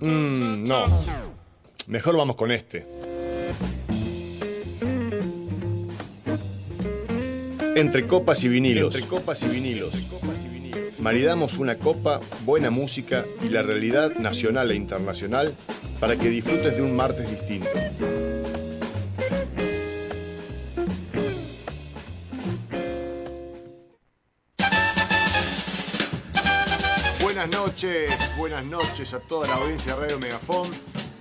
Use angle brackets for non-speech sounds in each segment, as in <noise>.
Mm, no. Mejor vamos con este. Entre copas y vinilos. Entre copas y vinilos. Maridamos una copa, buena música y la realidad nacional e internacional para que disfrutes de un martes distinto. Noches, buenas noches a toda la audiencia de Radio Megafón,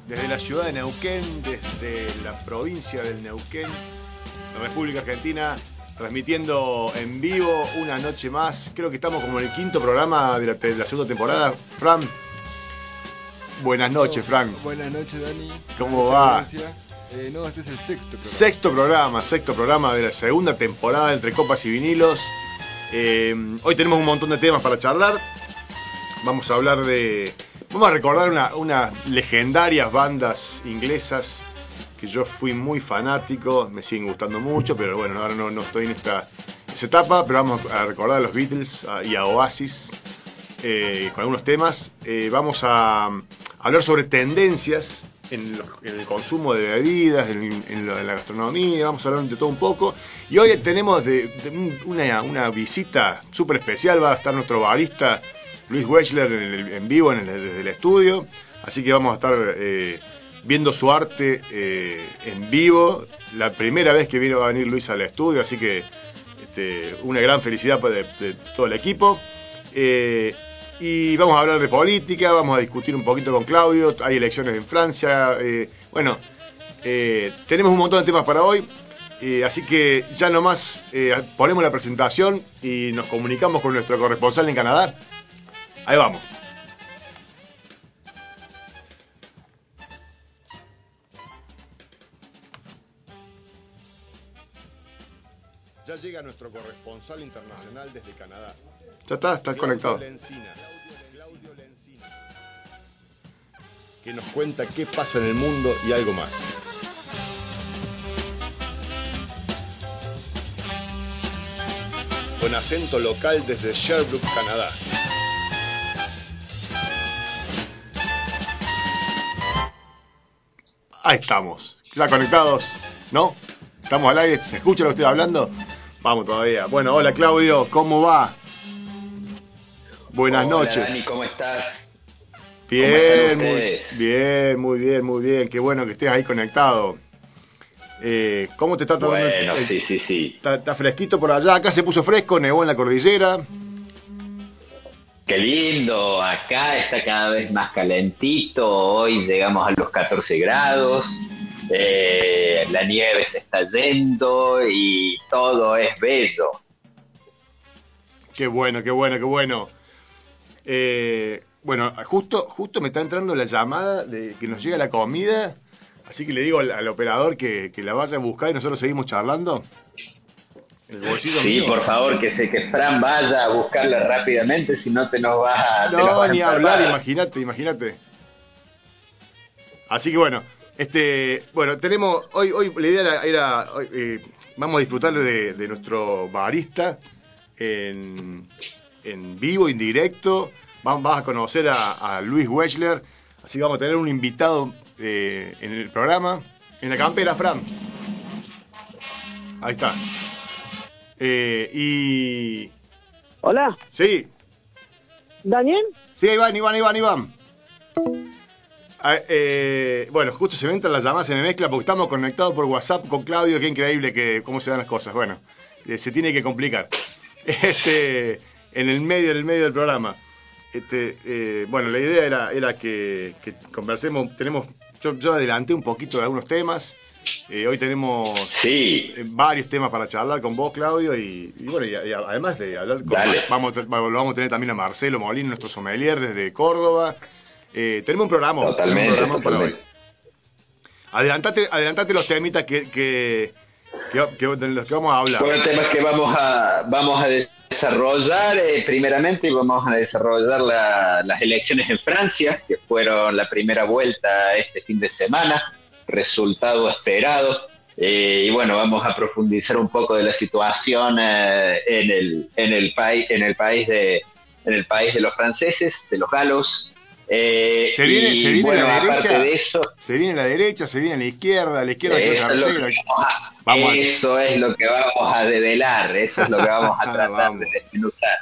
desde la ciudad de Neuquén, desde la provincia del Neuquén, República Argentina, transmitiendo en vivo una noche más. Creo que estamos como en el quinto programa de la, de la segunda temporada. Fran, buenas noches, Fran. Buenas noches, Dani. ¿Cómo Buenas va? Eh, no, este es el sexto programa. Sexto programa, sexto programa de la segunda temporada entre copas y vinilos. Eh, hoy tenemos un montón de temas para charlar. Vamos a hablar de. Vamos a recordar una- unas legendarias bandas inglesas que yo fui muy fanático, me siguen gustando mucho, pero bueno, ahora no, estoy en esta, etapa, pero vamos a recordar a los Beatles y a Oasis eh, con algunos temas. Eh, vamos a mm, hablar sobre tendencias en, los- el consumo de bebidas, en, la gastronomía, vamos a hablar de todo un poco. Y hoy tenemos de, de un- una, una visita súper especial, va a estar nuestro barista Luis Wechler en, el- en vivo en el, desde el estudio, así que vamos a estar eh, viendo su arte eh, en vivo. La primera vez que vino va a venir Luis al estudio, así que este, una gran felicidad de, todo el equipo. Eh, y vamos a hablar de política, vamos a discutir un poquito con Claudio, hay elecciones en Francia, bueno, tenemos un montón de temas para hoy, así que ya nomás ponemos la presentación y nos comunicamos con nuestro corresponsal en Canadá. Ahí vamos. Ya llega nuestro corresponsal internacional desde Canadá. Ya está, estás conectado. Que nos cuenta qué pasa en el mundo y algo más. Con acento local desde Sherbrooke, Canadá. Ahí estamos, ya conectados, ¿no? Estamos al aire, ¿se escucha lo que estoy hablando? Vamos todavía. Bueno, hola Claudio, ¿cómo va? Buenas Hola, noches. Dani, ¿cómo estás? Bien, muy bien, muy bien, muy bien. Qué bueno que estés ahí conectado. Eh, ¿Cómo te está tratando? el- Bueno, el- sí, sí, sí. Está, está fresquito por allá. Acá se puso fresco, nevó en la cordillera. Qué lindo, acá está cada vez más calentito, hoy llegamos a los 14 grados, eh, la nieve se está yendo y todo es bello. Qué bueno, qué bueno, qué bueno. Eh, bueno, justo, justo me está entrando la llamada de que nos llega la comida. Así que le digo al, operador que, que la vaya a buscar y nosotros seguimos charlando. El bolsillo Sí, mío. por favor, que se que Fran vaya a buscarla rápidamente, si no te nos vas a... No, vas a ni enfermar. hablar, imagínate, imagínate. Así que bueno, este, bueno, tenemos, hoy, hoy la idea era, era, hoy, eh, vamos a disfrutar de, de nuestro barista en, en vivo, en directo. Vamos, vas a conocer a, a Luis Wechler, así que vamos a tener un invitado eh, en el programa, en la campera, Fran. Ahí está. Eh, y... Hola, Sí, Daniel. Sí, Iván, Iván, Iván, Iván. Ah, eh, bueno, justo se me entran las llamadas, me mezcla porque estamos conectados por WhatsApp con Claudio, qué increíble que cómo se dan las cosas. Bueno, eh, se tiene que complicar. <laughs> Este, en el medio, en el medio del programa. Este, eh, bueno, la idea era, era que, que conversemos, tenemos, yo, yo adelanté un poquito de algunos temas. Eh, hoy tenemos Sí, eh, varios temas para charlar con vos, Claudio, y, y bueno, y, y además de hablar con... Dale. Vamos, vamos, lo vamos a tener también a Marcelo Molina, nuestro sommelier desde Córdoba. Eh, tenemos un programa, Totalmente, un programa para totalmente. hoy. Adelantate, adelantate los temitas que, que, que- que- de los que vamos a hablar. Bueno, temas que vamos a, vamos a desarrollar, eh, primeramente vamos a desarrollar la- las elecciones en Francia, que fueron la primera vuelta este fin de semana, resultado esperado. Eh, y bueno, vamos a profundizar un poco de la situación eh, en, el, en, el país en el país de en el país de los franceses, de los galos, Eh, Se viene, y se viene bueno, la derecha, de eso, se viene la derecha, se viene la izquierda, la izquierda que eso es, lo que vamos a, Vamos a- eso es lo que vamos a develar, eso es lo que vamos a <laughs> tratar Vamos. de desmenuzar.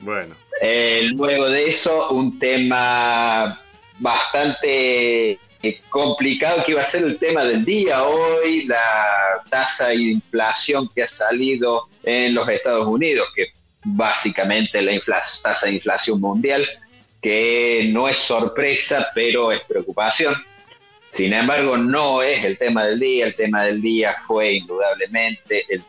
Bueno, Eh, luego de eso, un tema bastante eh, complicado que iba a ser el tema del día hoy, la tasa de inflación que ha salido en los Estados Unidos, que básicamente la tasa de inflación mundial, que no es sorpresa, pero es preocupación. Sin embargo, no es el tema del día, el tema del día fue indudablemente el,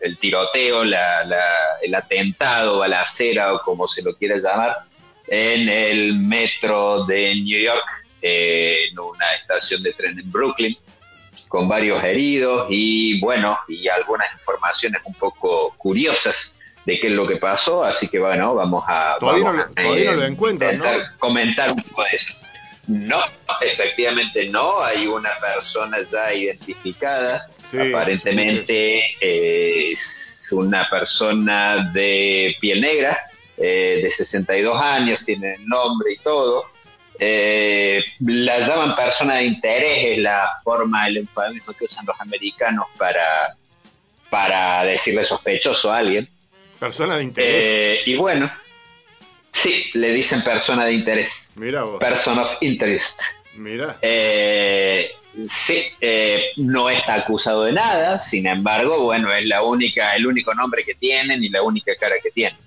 el tiroteo, la- la- el atentado, balacera o como se lo quiera llamar, en el metro de New York, eh, en una estación de tren en Brooklyn, con varios heridos y bueno, y algunas informaciones un poco curiosas de qué es lo que pasó, así que bueno, vamos a, Todavía vamos no todavía no lo encuentran, ¿no? intentar comentar un poco de eso. No, efectivamente no, hay una persona ya identificada, Sí, aparentemente eh, es una persona de piel negra, eh, de 62 años, tiene el nombre y todo. Eh, la llaman persona de interés, es la forma, el eufemismo que usan los americanos para, para decirle sospechoso a alguien. persona de interés. Eh, y bueno, sí, le dicen persona de interés, Mira vos, person of interest. mira. Eh, sí, eh, no está acusado de nada, sin embargo, bueno, es la única, el único nombre que tienen y la única cara que tienen.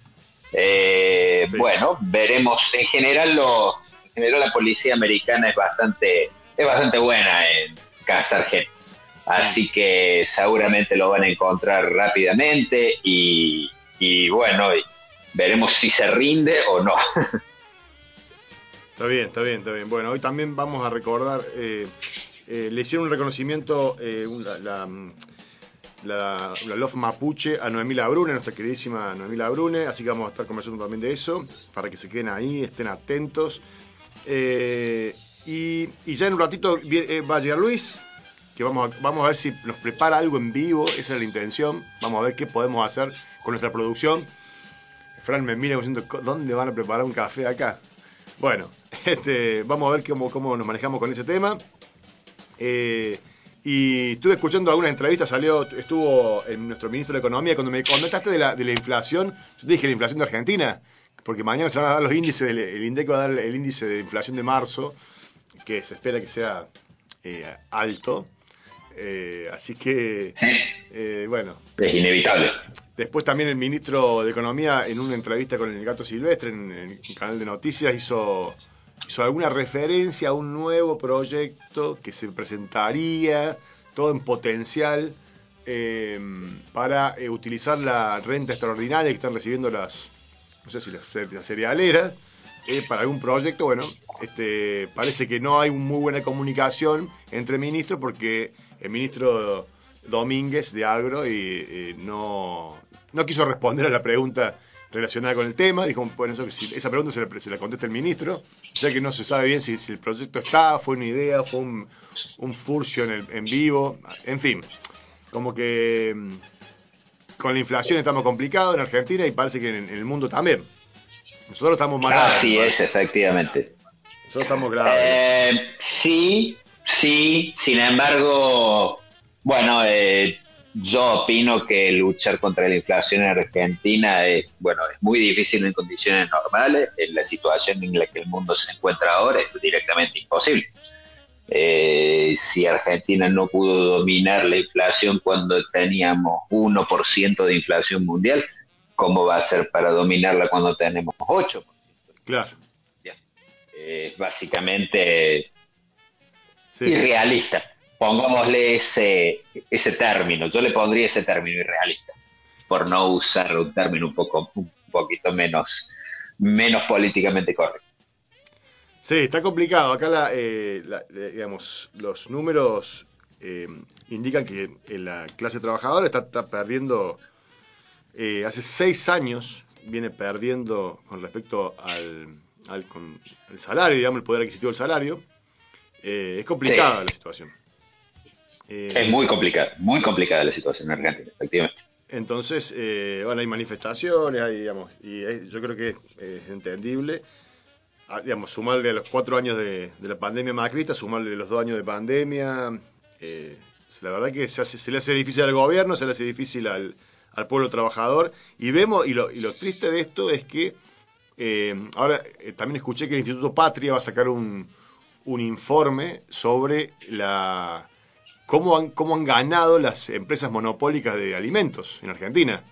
Eh, Sí. Bueno, veremos. En general, lo, en general la policía americana es bastante, es bastante buena en cazar gente. Así que seguramente lo van a encontrar rápidamente y, y bueno, veremos si se rinde o no. Está bien, está bien, está bien. Bueno, hoy también vamos a recordar, eh, eh, le hicieron un reconocimiento, eh, un- la, la, la, la Love Mapuche a Noemí Labrune, nuestra queridísima Noemí Labrune, así que vamos a estar conversando también de eso, para que se queden ahí, estén atentos. Eh, y, ya en un ratito eh, va a llegar Luis, que vamos a, ver si nos prepara algo en vivo, esa es la intención, vamos a ver qué podemos hacer con nuestra producción. Fran me mira diciendo, "Co- ¿dónde van a preparar un café acá? Bueno, <laughs> este, vamos a ver cómo, cómo nos manejamos con ese tema. Eh, y estuve escuchando algunas entrevistas, salió, estuvo en nuestro ministro de Economía, cuando me comentaste de la, de la inflación, yo te dije la inflación de Argentina, porque mañana se van a dar los índices, del, el INDEC va a dar el índice de inflación de marzo, que se espera que sea eh, alto. Eh, así que, eh, bueno, Es inevitable. Después también el ministro de Economía, en una entrevista con el Gato Silvestre, en, en el canal de noticias, hizo, hizo alguna referencia a un nuevo proyecto que se presentaría, todo en potencial, eh, para eh, utilizar la renta extraordinaria que están recibiendo las, no sé si las, las cerealeras, para algún proyecto. Bueno, este, parece que no hay muy buena comunicación entre ministros porque el ministro Domínguez de Agro y, eh, no, no quiso responder a la pregunta relacionada con el tema. Dijo, bueno, eso, si, esa pregunta se la, se la contesta el ministro, ya que no se sabe bien si, si el proyecto está, fue una idea, fue un, un furcio en, en vivo, en fin, como que mm, con la inflación estamos complicados en Argentina y parece que en, en el mundo también. Nosotros estamos mal. Así es, efectivamente. Nosotros estamos graves. Eh, sí, sí, sin embargo, bueno, eh, yo opino que luchar contra la inflación en Argentina es, bueno, es muy difícil en condiciones normales. En la situación en la que el mundo se encuentra ahora es directamente imposible. Eh, si Argentina no pudo dominar la inflación cuando teníamos 1% de inflación mundial, ¿cómo va a ser para dominarla cuando tenemos 8%? claro. Es básicamente Sí. irrealista. Pongámosle ese, ese término. Yo le pondría ese término irrealista, por no usar un término un poco un poquito menos, menos políticamente correcto. Sí, está complicado. Acá, la, eh, la- eh, digamos, los números eh, indican que eh, la clase trabajadora está, está perdiendo, eh, hace seis años viene perdiendo con respecto al, al, con- al salario, digamos, el poder adquisitivo del salario. Eh, es complicada Sí. la situación. Eh, Es muy complicada, muy complicada la situación en Argentina, efectivamente. Entonces, eh, bueno, hay manifestaciones, hay, digamos, y es- yo creo que es, es entendible. A- digamos, sumarle a los cuatro años de, la pandemia macrista, sumarle los dos años de pandemia. eh, la verdad que se, le hace difícil al gobierno, se le hace difícil al, al pueblo trabajador. Y vemos, y lo, y lo triste de esto es que eh, ahora eh, también escuché que el Instituto Patria va a sacar un, un informe sobre la cómo han, cómo han ganado las empresas monopólicas de alimentos en Argentina.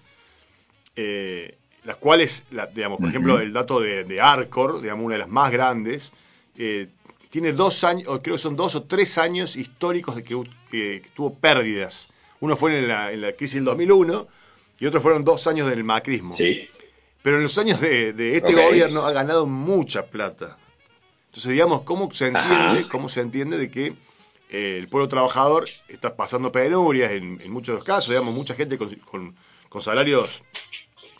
Las cuales, la- digamos, por ejemplo, el dato de, de Arcor, digamos, una de las más grandes, eh, tiene dos años, o creo que son dos o tres años históricos de que, u- que- que tuvo pérdidas. Uno fue en la, en la crisis del 2001 y otros fueron dos años del macrismo. Sí. Pero en los años de, de este gobierno ha ganado mucha plata. Entonces, digamos, ¿cómo se entiende, Ajá. cómo se entiende de que eh, el pueblo trabajador está pasando penurias en, en muchos de los casos? Digamos, mucha gente con, con- con salarios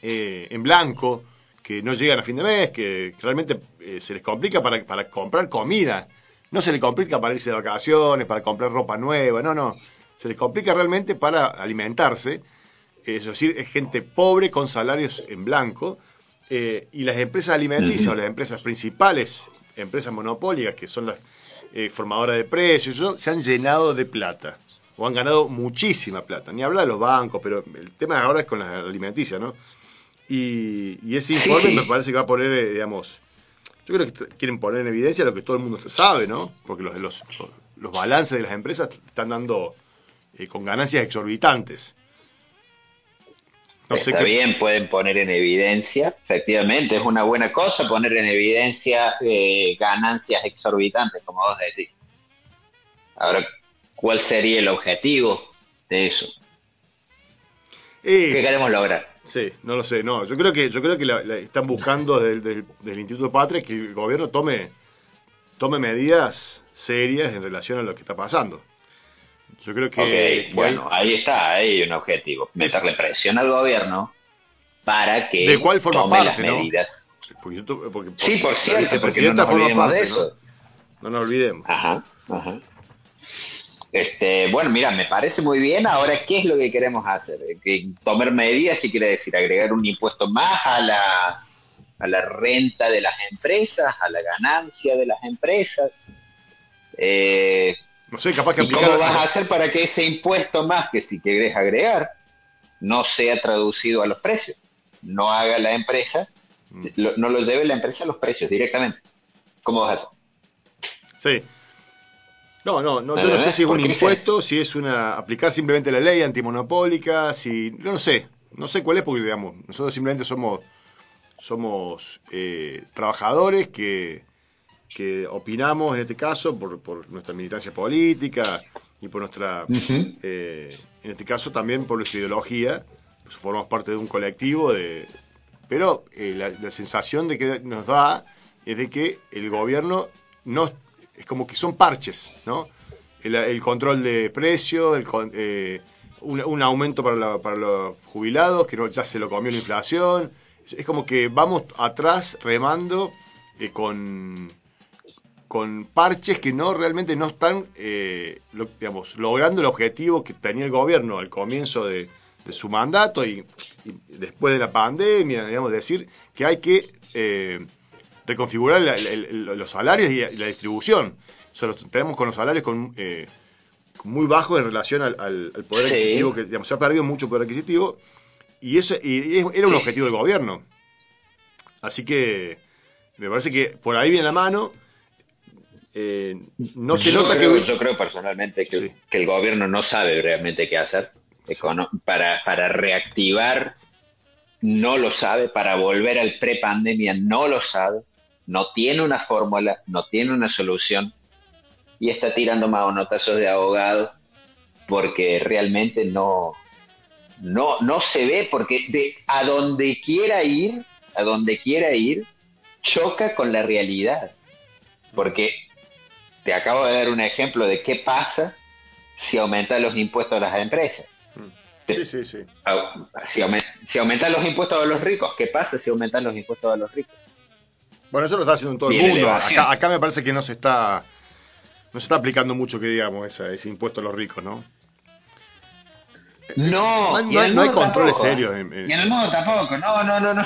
eh, en blanco, que no llegan a fin de mes, que realmente eh, se les complica para, para comprar comida. No se les complica para irse de vacaciones, para comprar ropa nueva, no, no. Se les complica realmente para alimentarse. Es decir, es gente pobre con salarios en blanco. eh, y las empresas alimenticias, o las empresas principales, empresas monopólicas, que son las eh, formadoras de precios, se han llenado de plata. O han ganado muchísima plata. Ni habla de los bancos, pero el tema ahora es con las alimenticias, ¿no? Y, y ese Sí. informe me parece que va a poner, eh, digamos, yo creo que quieren poner en evidencia lo que todo el mundo sabe, ¿no? Porque los, los, los balances de las empresas están dando eh, con ganancias exorbitantes. No sé Está qué- bien, pueden poner en evidencia, efectivamente, es una buena cosa poner en evidencia eh, ganancias exorbitantes, como vos decís. Ahora, ¿cuál sería el objetivo de eso? Eh, ¿Qué queremos lograr? Sí, no lo sé, no. Yo creo que, yo creo que la- la están buscando desde, el- desde el- desde el Instituto Patria que el gobierno tome, tome medidas serias en relación a lo que está pasando. Yo creo que, ok, que bueno, ahí está, ahí hay un objetivo. Meterle presión al gobierno para que ¿De cuál forma tome parte, las no? medidas. porque porque- Sí, por cierto, porque no nos olvidemos de eso. ¿no? No nos olvidemos. Ajá, ajá. Este, bueno, mira, me parece muy bien. Ahora, ¿qué es lo que queremos hacer? Tomar medidas, ¿qué quiere decir? Agregar un impuesto más a la, a la renta de las empresas, a la ganancia de las empresas. Eh, No sé, capaz que ¿Y cómo vas a hacer para que ese impuesto más que si querés agregar no sea traducido a los precios? No haga la empresa, Mm. lo- no lo lleve la empresa a los precios directamente. ¿Cómo vas a hacer? Sí. No, no, no, yo no sé si es un impuesto, si es una aplicar simplemente la ley antimonopólica, si no lo sé, no sé cuál es porque digamos nosotros simplemente somos somos eh, trabajadores que que opinamos en este caso por, por nuestra militancia política y por nuestra eh, en este caso también por nuestra ideología, pues formamos parte de un colectivo de pero eh, la, la sensación de que nos da es de que el gobierno no es como que son parches, ¿no? El, control de precios, el eh, un, aumento para, los jubilados, que ya se lo comió la inflación. Es, como que vamos atrás remando eh, con, con parches que no realmente no están eh, logrando el objetivo que tenía el gobierno al comienzo de, de su mandato y, y después de la pandemia, digamos, decir que hay que eh, reconfigurar la- los salarios y la, y distribución. O sea, los- tenemos con los salarios con, eh, muy bajos en relación al, al- al poder Sí. adquisitivo, que digamos, se ha perdido mucho poder adquisitivo, y eso y es- era un Sí. objetivo del gobierno. Así que me parece que por ahí viene la mano. Eh, no se yo, nota creo, que. yo creo personalmente que, Sí. que el gobierno no sabe realmente qué hacer para, para reactivar. No lo sabe, para volver al pre-pandemia no lo sabe, no tiene una fórmula, no tiene una solución y está tirando maonotazos de abogado porque realmente no, no, no se ve, porque de, a donde quiera ir, a donde quiera ir, choca con la realidad. Porque te acabo de dar un ejemplo de qué pasa si aumentan los impuestos a las empresas. Sí, sí, sí. Au- Si, aumen- si aumentan los impuestos a los ricos, ¿qué pasa si aumentan los impuestos a los ricos? Bueno, eso lo está haciendo en todo el mundo. Acá, acá me parece que no se está. No se está aplicando mucho que digamos esa- ese impuesto a los ricos, ¿no? No, No hay- no hay- no controles tampoco, serios en- en- Y en el mundo tampoco, no, no, no, no.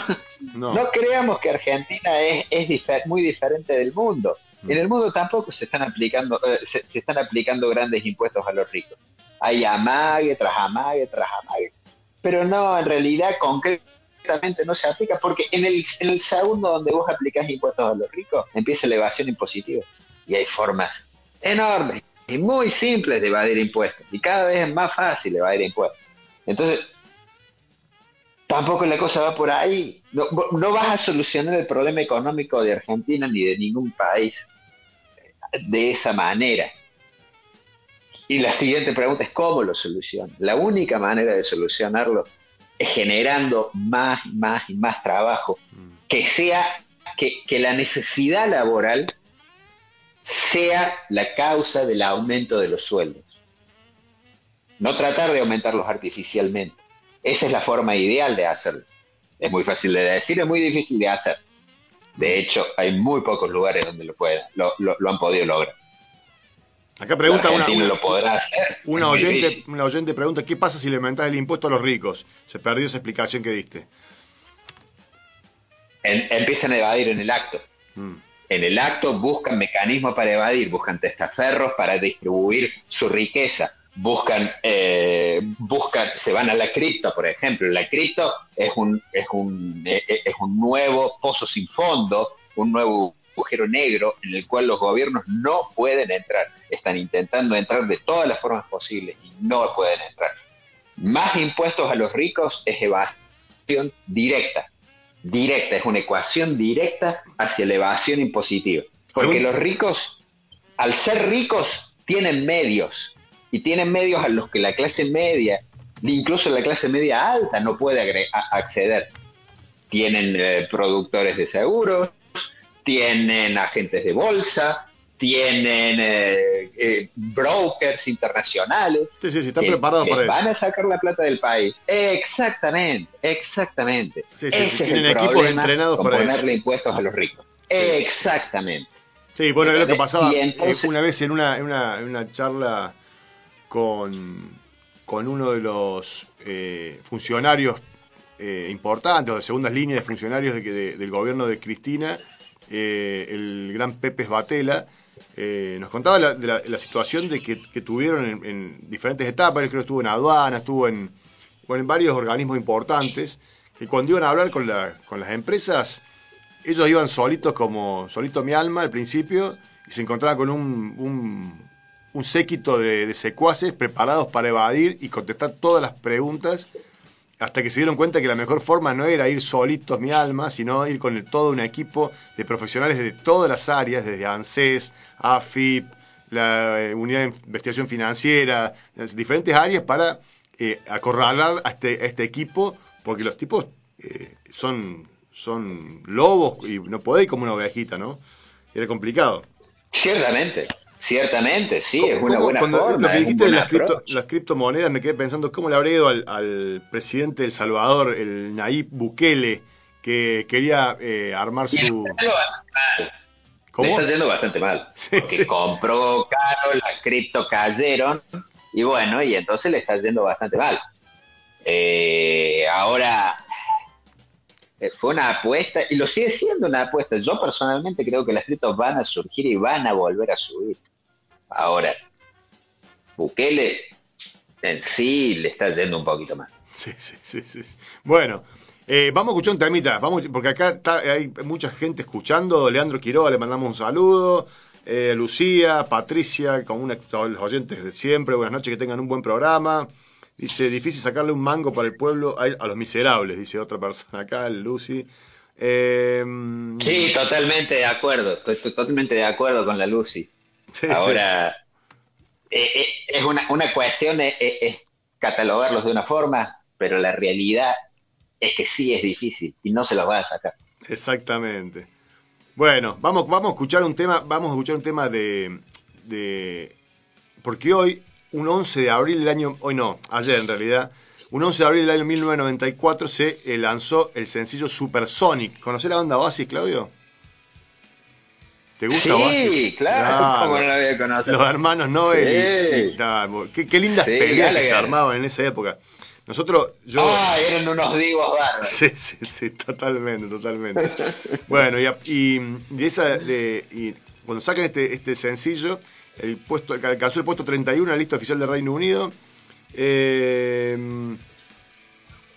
No. No, creamos que Argentina es, es difer- muy diferente del mundo. Mm. En el mundo tampoco se están aplicando eh, se, se están aplicando grandes impuestos a los ricos. Hay amague tras amague tras amague. Pero no, en realidad no se aplica porque en el, en el segundo donde vos aplicás impuestos a los ricos empieza la evasión impositiva. Y hay formas enormes y muy simples de evadir impuestos. Y cada vez es más fácil evadir impuestos. Entonces, tampoco la cosa va por ahí. No, no vas a solucionar el problema económico de Argentina ni de ningún país de esa manera. Y la siguiente pregunta es cómo lo soluciona. La única manera de solucionarlo generando más y más y más trabajo, que sea que, que la necesidad laboral sea la causa del aumento de los sueldos. No tratar de aumentarlos artificialmente. Esa es la forma ideal de hacerlo. Es muy fácil de decir, es muy difícil de hacer. De hecho, hay muy pocos lugares donde lo, pueden, lo, lo, lo han podido lograr. Acá pregunta una, una, lo podrá hacer. una es muy oyente, una oyente pregunta, ¿qué pasa si le aumentas el impuesto a los ricos? Se perdió esa explicación que diste. En- empiezan a evadir en el acto. Mm. En el acto buscan mecanismos para evadir, buscan testaferros para distribuir su riqueza, buscan, eh, buscan, se van a la cripto, por ejemplo. La cripto es un, es un, eh, eh, es un nuevo pozo sin fondo, un nuevo agujero negro en el cual los gobiernos no pueden entrar. Están intentando entrar de todas las formas posibles y no pueden entrar. Más impuestos a los ricos es evasión directa directa, es una ecuación directa hacia la evasión impositiva. Porque los ricos, al ser ricos, tienen medios. Y tienen medios a los que la clase media, incluso la clase media alta, no puede acceder. Tienen eh, productores de seguros, tienen agentes de bolsa, tienen eh, eh, brokers internacionales Sí, sí, sí, están que- preparados que para van eso. a sacar la plata del país. Exactamente, exactamente. Sí, sí, Ese sí, es tienen el equipos problema entrenados con para ponerle impuestos a los ricos. Exactamente. Sí, bueno, es lo que pasaba eh, entonces- una vez en una, en una, en una charla con, con uno de los eh, funcionarios eh, importantes, o de segundas líneas de funcionarios de de- del gobierno de Cristina, eh, el gran Pepe Batela, eh, nos contaba la, de la, situación de que, tuvieron en, en diferentes etapas, él creo que estuvo en aduana, estuvo en, varios organismos importantes, que cuando iban a hablar con, la, con las empresas, ellos iban solitos como solito mi alma al principio y se encontraban con un, un, séquito de secuaces preparados para evadir y contestar todas las preguntas hasta que se dieron cuenta que la mejor forma no era ir solitos mi alma, sino ir con el, todo un equipo de profesionales de todas las áreas, desde ANSES, AFIP, la eh, Unidad de Investigación Financiera, diferentes áreas para eh, acorralar a este, a este equipo, porque los tipos eh, son, son lobos y no podés ir como una ovejita, ¿no? Era complicado. Ciertamente, ciertamente, sí, ¿Cómo- es una cómo- buena cuando forma. Lo que dijiste de las, cripto- las criptomonedas, me quedé pensando cómo le habría ido al, al presidente de El Salvador, el Nayib Bukele, que quería eh, armar Y su... está yendo bastante mal. Le ¿Cómo? está yendo bastante mal. Sí, Porque sí. compró caro, las cripto cayeron, y bueno, y entonces le está yendo bastante mal. Eh, ahora, fue una apuesta, y lo sigue siendo una apuesta. Yo personalmente creo que las criptos van a surgir y van a volver a subir. Ahora, Bukele en sí le está yendo un poquito más. Sí, sí, sí, sí. Bueno, eh, vamos a escuchar un temita, vamos, porque acá está- hay mucha gente escuchando. Leandro Quiroga, le mandamos un saludo. Eh, Lucía, Patricia, con una, los oyentes de siempre, buenas noches, que tengan un buen programa. Dice, difícil sacarle un mango para el pueblo a, a los miserables, dice otra persona acá, Lucy. Eh, Sí, totalmente de acuerdo, estoy, estoy totalmente de acuerdo con la Lucy. sí. Ahora, eh, eh, es una, una cuestión es, es- es catalogarlos de una forma, pero la realidad es que sí es difícil y no se los va a sacar. Exactamente. Bueno, vamos, vamos a escuchar un tema, vamos a escuchar un tema de, de porque hoy, un 11 de abril del año, hoy no, ayer en realidad, un 11 de abril del año 1994 se eh, lanzó el sencillo Supersonic. ¿Conocés la banda Oasis, Claudio? ¿Te gusta Sí, Oasis? claro, <laughs> ¿cómo no la voy a conocer? Los hermanos Noel y- Sí. y, qué, qué lindas Sí, peleas que se armaban en esa época. Nosotros, yo... Ah, eran unos divos bárbaros. Sí, sí, sí, totalmente, totalmente. bueno, y, y, de esa, de, y cuando sacan este, este sencillo, el puesto, alcanzó el puesto 31 en la lista oficial del Reino Unido. Eh,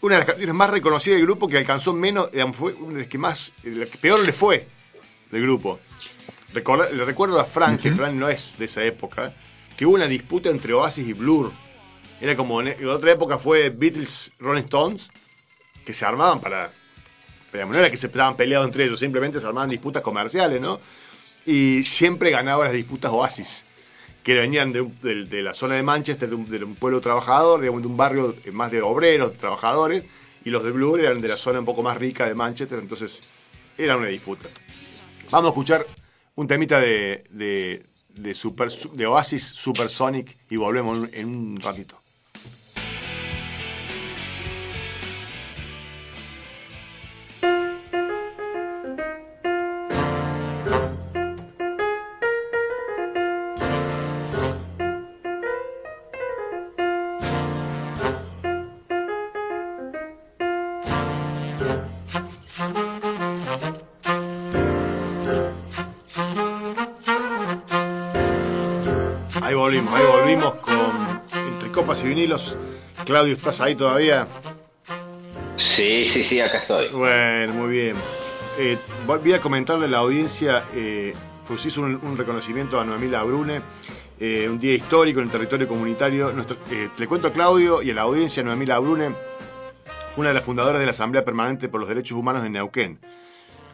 una de las canciones más reconocidas del grupo que alcanzó menos, fue una de las que más, la que peor le fue del grupo. Recorda, le recuerdo a Frank, que Frank no es de esa época, que hubo una disputa entre Oasis y Blur. Era como en la otra época fue Beatles, Rolling Stones, que se armaban para. No era que se estaban peleados entre ellos, simplemente se armaban disputas comerciales, ¿no? Y siempre ganaba las disputas Oasis, que venían de, la zona de Manchester, de un, pueblo trabajador, digamos, de un barrio más de obreros, de trabajadores, y los de Blur eran de la zona un poco más rica de Manchester, entonces era una disputa. Vamos a escuchar un temita de, de, de, Super, de Oasis Supersonic y volvemos en un ratito. Vinilos. Claudio, ¿estás ahí todavía? Sí, sí, sí, acá estoy. Bueno, muy bien. Eh, voy a comentarle a la audiencia, eh, pues hizo un, un, reconocimiento a Noemí Labrune, eh, un día histórico en el territorio comunitario. Nuestro, eh, le cuento a Claudio y a la audiencia, Noemí Labrune fue una de las fundadoras de la Asamblea Permanente por los Derechos Humanos de Neuquén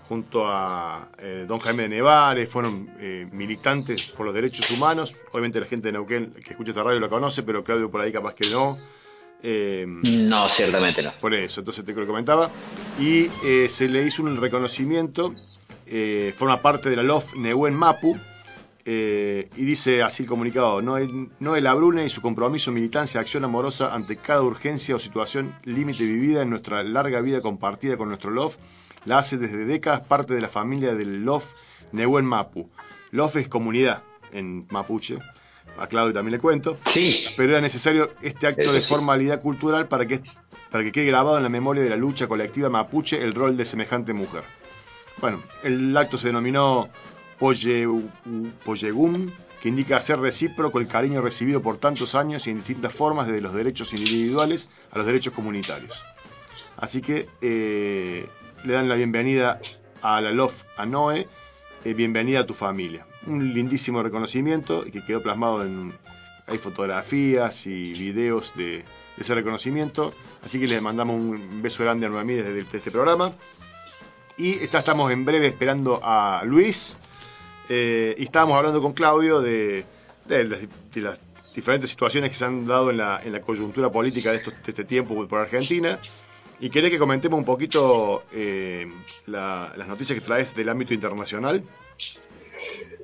junto a eh, don Jaime de Nevares, fueron eh, militantes por los derechos humanos. Obviamente la gente de Neuquén que escucha esta radio lo conoce, pero Claudio por ahí capaz que no. Eh, no, ciertamente no. Por eso, entonces te lo comentaba. Y se le hizo un reconocimiento, forma parte de la LOF Nehuen Mapu, y dice así el comunicado, no el, no el Abrune y su compromiso, militancia, acción amorosa ante cada urgencia o situación límite vivida en nuestra larga vida compartida con nuestro LOF, la hace desde décadas parte de la familia del LOF Nehuen Mapu. LOF es comunidad en mapuche, a Claudio también le cuento. Sí. Pero era necesario este acto Eso de sí. formalidad cultural para que, para que quede grabado en la memoria de la lucha colectiva mapuche el rol de semejante mujer. Bueno, el acto se denominó Pollegum, que indica hacer recíproco el cariño recibido por tantos años y en distintas formas desde los derechos individuales a los derechos comunitarios. Así que eh, le dan la bienvenida a la LOF, a Noé, eh, bienvenida a tu familia. Un lindísimo reconocimiento que quedó plasmado en... Hay fotografías y videos de, ese reconocimiento. Así que les mandamos un beso grande a Noemí desde, este programa. Y ya estamos en breve esperando a Luis. Eh, y estábamos hablando con Claudio de, de, las, de, las, diferentes situaciones que se han dado en la, en la coyuntura política de, estos, de este tiempo por Argentina. Y quería que comentemos un poquito eh, la, las noticias que traes del ámbito internacional.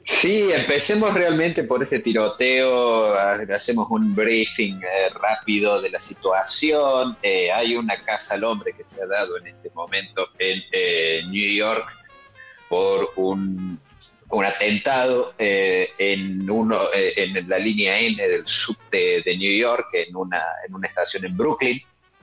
Sí, empecemos realmente por este tiroteo, hacemos un briefing eh, rápido de la situación. Eh, hay una casa al hombre que se ha dado en este momento en eh, New York por un, un atentado eh, en, uno, eh, en la línea N del subte de New York, en una, en una estación en Brooklyn.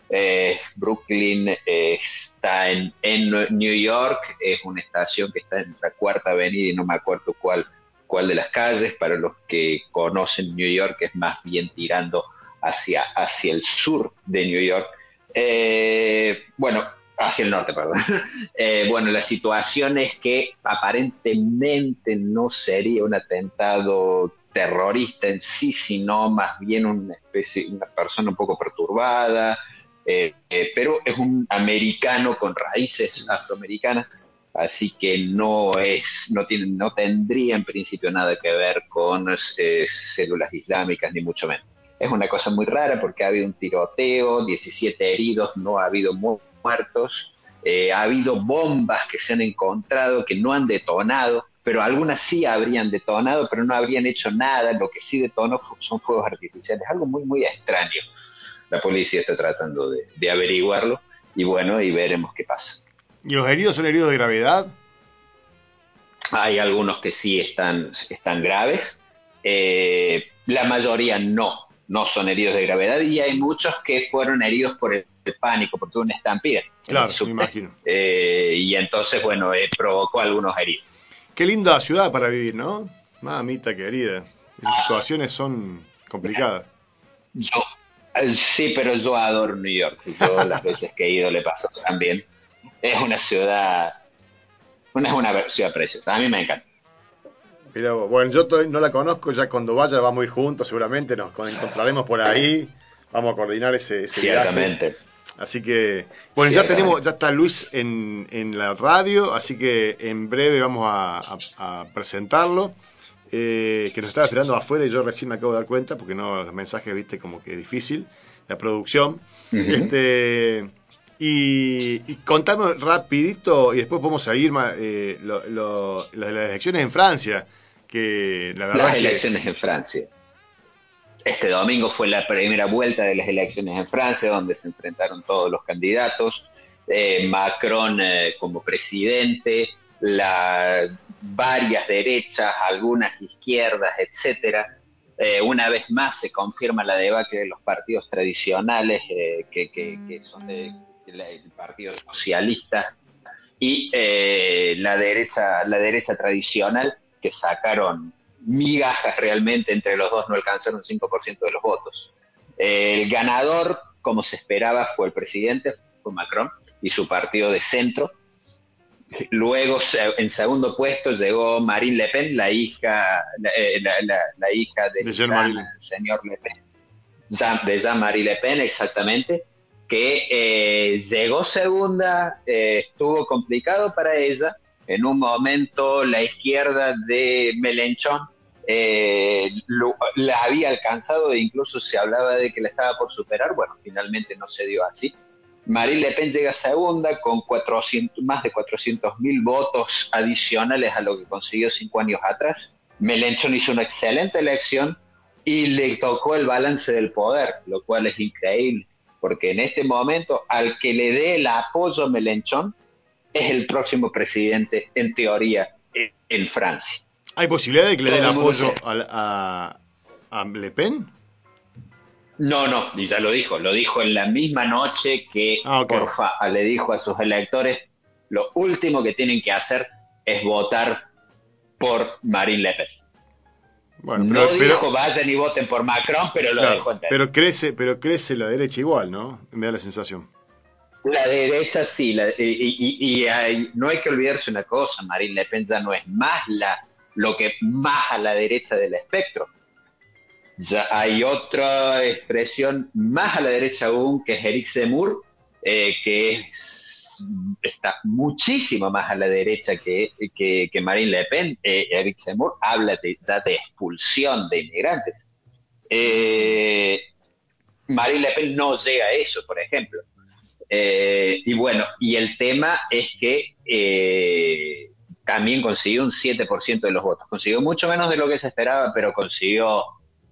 Eh, Brooklyn eh, está en, en, New York, es una estación que está en la cuarta avenida y no me acuerdo cuál, cuál de las calles. Para los que conocen New York, es más bien tirando hacia, hacia el sur de New York. Eh, bueno, hacia el norte, perdón. <laughs> Eh, bueno, la situación es que aparentemente no sería un atentado terrorista en sí, sino más bien una especie, una persona un poco perturbada, eh, eh, pero es un americano con raíces afroamericanas, así que no es, no tiene, no tendría en principio nada que ver con eh, células islámicas ni mucho menos. Es una cosa muy rara porque ha habido un tiroteo, 17 heridos, no ha habido muertos, eh, ha habido bombas que se han encontrado que no han detonado, pero algunas sí habrían detonado, pero no habrían hecho nada, lo que sí detonó son fuegos artificiales, algo muy, muy extraño la policía está tratando de, de, averiguarlo y bueno, y veremos qué pasa. ¿Y los heridos son heridos de gravedad? Hay algunos que sí están, están graves, eh, la mayoría no. no son heridos de gravedad y hay muchos que fueron heridos por el, el pánico, por tuvo una estampida. Claro, me imagino. Eh, y entonces, bueno, eh, provocó algunos heridos. Qué linda ciudad para vivir, ¿no? Mamita querida. Esas situaciones son complicadas. Yo, sí, pero yo adoro New York. Yo <laughs> las veces que he ido le paso también. Es una ciudad, una, es una ciudad preciosa. A mí me encanta. Pero bueno, yo no la conozco, ya cuando vaya vamos a ir juntos, seguramente nos con- encontraremos por ahí, vamos a coordinar ese, ese viaje. Ciertamente. Así que, bueno, ya tenemos, ya está Luis en, en la radio, así que en breve vamos a, a- a presentarlo, eh, que nos estaba esperando afuera y yo recién me acabo de dar cuenta, porque no, los mensajes, viste, como que difícil, la producción. Este, y, y contame rapidito, y después podemos seguir eh, lo, lo- las elecciones en Francia, que la verdad Las que- elecciones en Francia. Este domingo fue la primera vuelta de las elecciones en Francia, donde se enfrentaron todos los candidatos. Eh, Macron eh, como presidente, la, varias derechas, algunas izquierdas, etcétera. Eh, una vez más se confirma la debacle de los partidos tradicionales, eh, que, son del Partido Socialista y eh, la derecha, la derecha tradicional, que sacaron migajas realmente, entre los dos no alcanzaron 5% de los votos. El ganador, como se esperaba, fue el presidente, fue Macron, y su partido de centro. Luego, en segundo puesto, llegó Marine Le Pen, la hija, la, eh, la- la- la hija del De señor Le Pen, Jean- de Jean-Marie Le Pen, exactamente, que eh, llegó segunda, eh, estuvo complicado para ella. En un momento la izquierda de Melenchón eh, lo- la había alcanzado e incluso se hablaba de que la estaba por superar. Bueno, finalmente no se dio así. Marine Le Pen llega segunda con 400, más de 400 mil votos adicionales a lo que consiguió cinco años atrás. Melenchón hizo una excelente elección y le tocó el balance del poder, lo cual es increíble, porque en este momento al que le dé el apoyo a Melenchón es el próximo presidente, en teoría, en, en Francia. ¿Hay posibilidad de que le Todo el apoyo sabe. a, a, a Le Pen? No, no, y ya lo dijo, lo dijo en la misma noche que Ah, porfa, le dijo a sus electores, lo último que tienen que hacer es votar por Marine Le Pen. Bueno, no pero, pero- dijo vayan y voten por Macron, pero lo claro, dejó entender. pero crece, pero crece la derecha igual, ¿no? Me da la sensación. La derecha sí, la- y, y- y hay- no hay que olvidarse una cosa, Marine Le Pen ya no es más la, lo que más a la derecha del espectro. Ya hay otra expresión más a la derecha aún, que es Eric Zemmour, eh, que es- está muchísimo más a la derecha que, que, que Marine Le Pen. Eh, Eric Zemmour habla de, ya de expulsión de inmigrantes. Eh, Marine Le Pen no llega a eso, por ejemplo. Eh, y bueno, y el tema es que eh, también consiguió un 7% de los votos. Consiguió mucho menos de lo que se esperaba, pero consiguió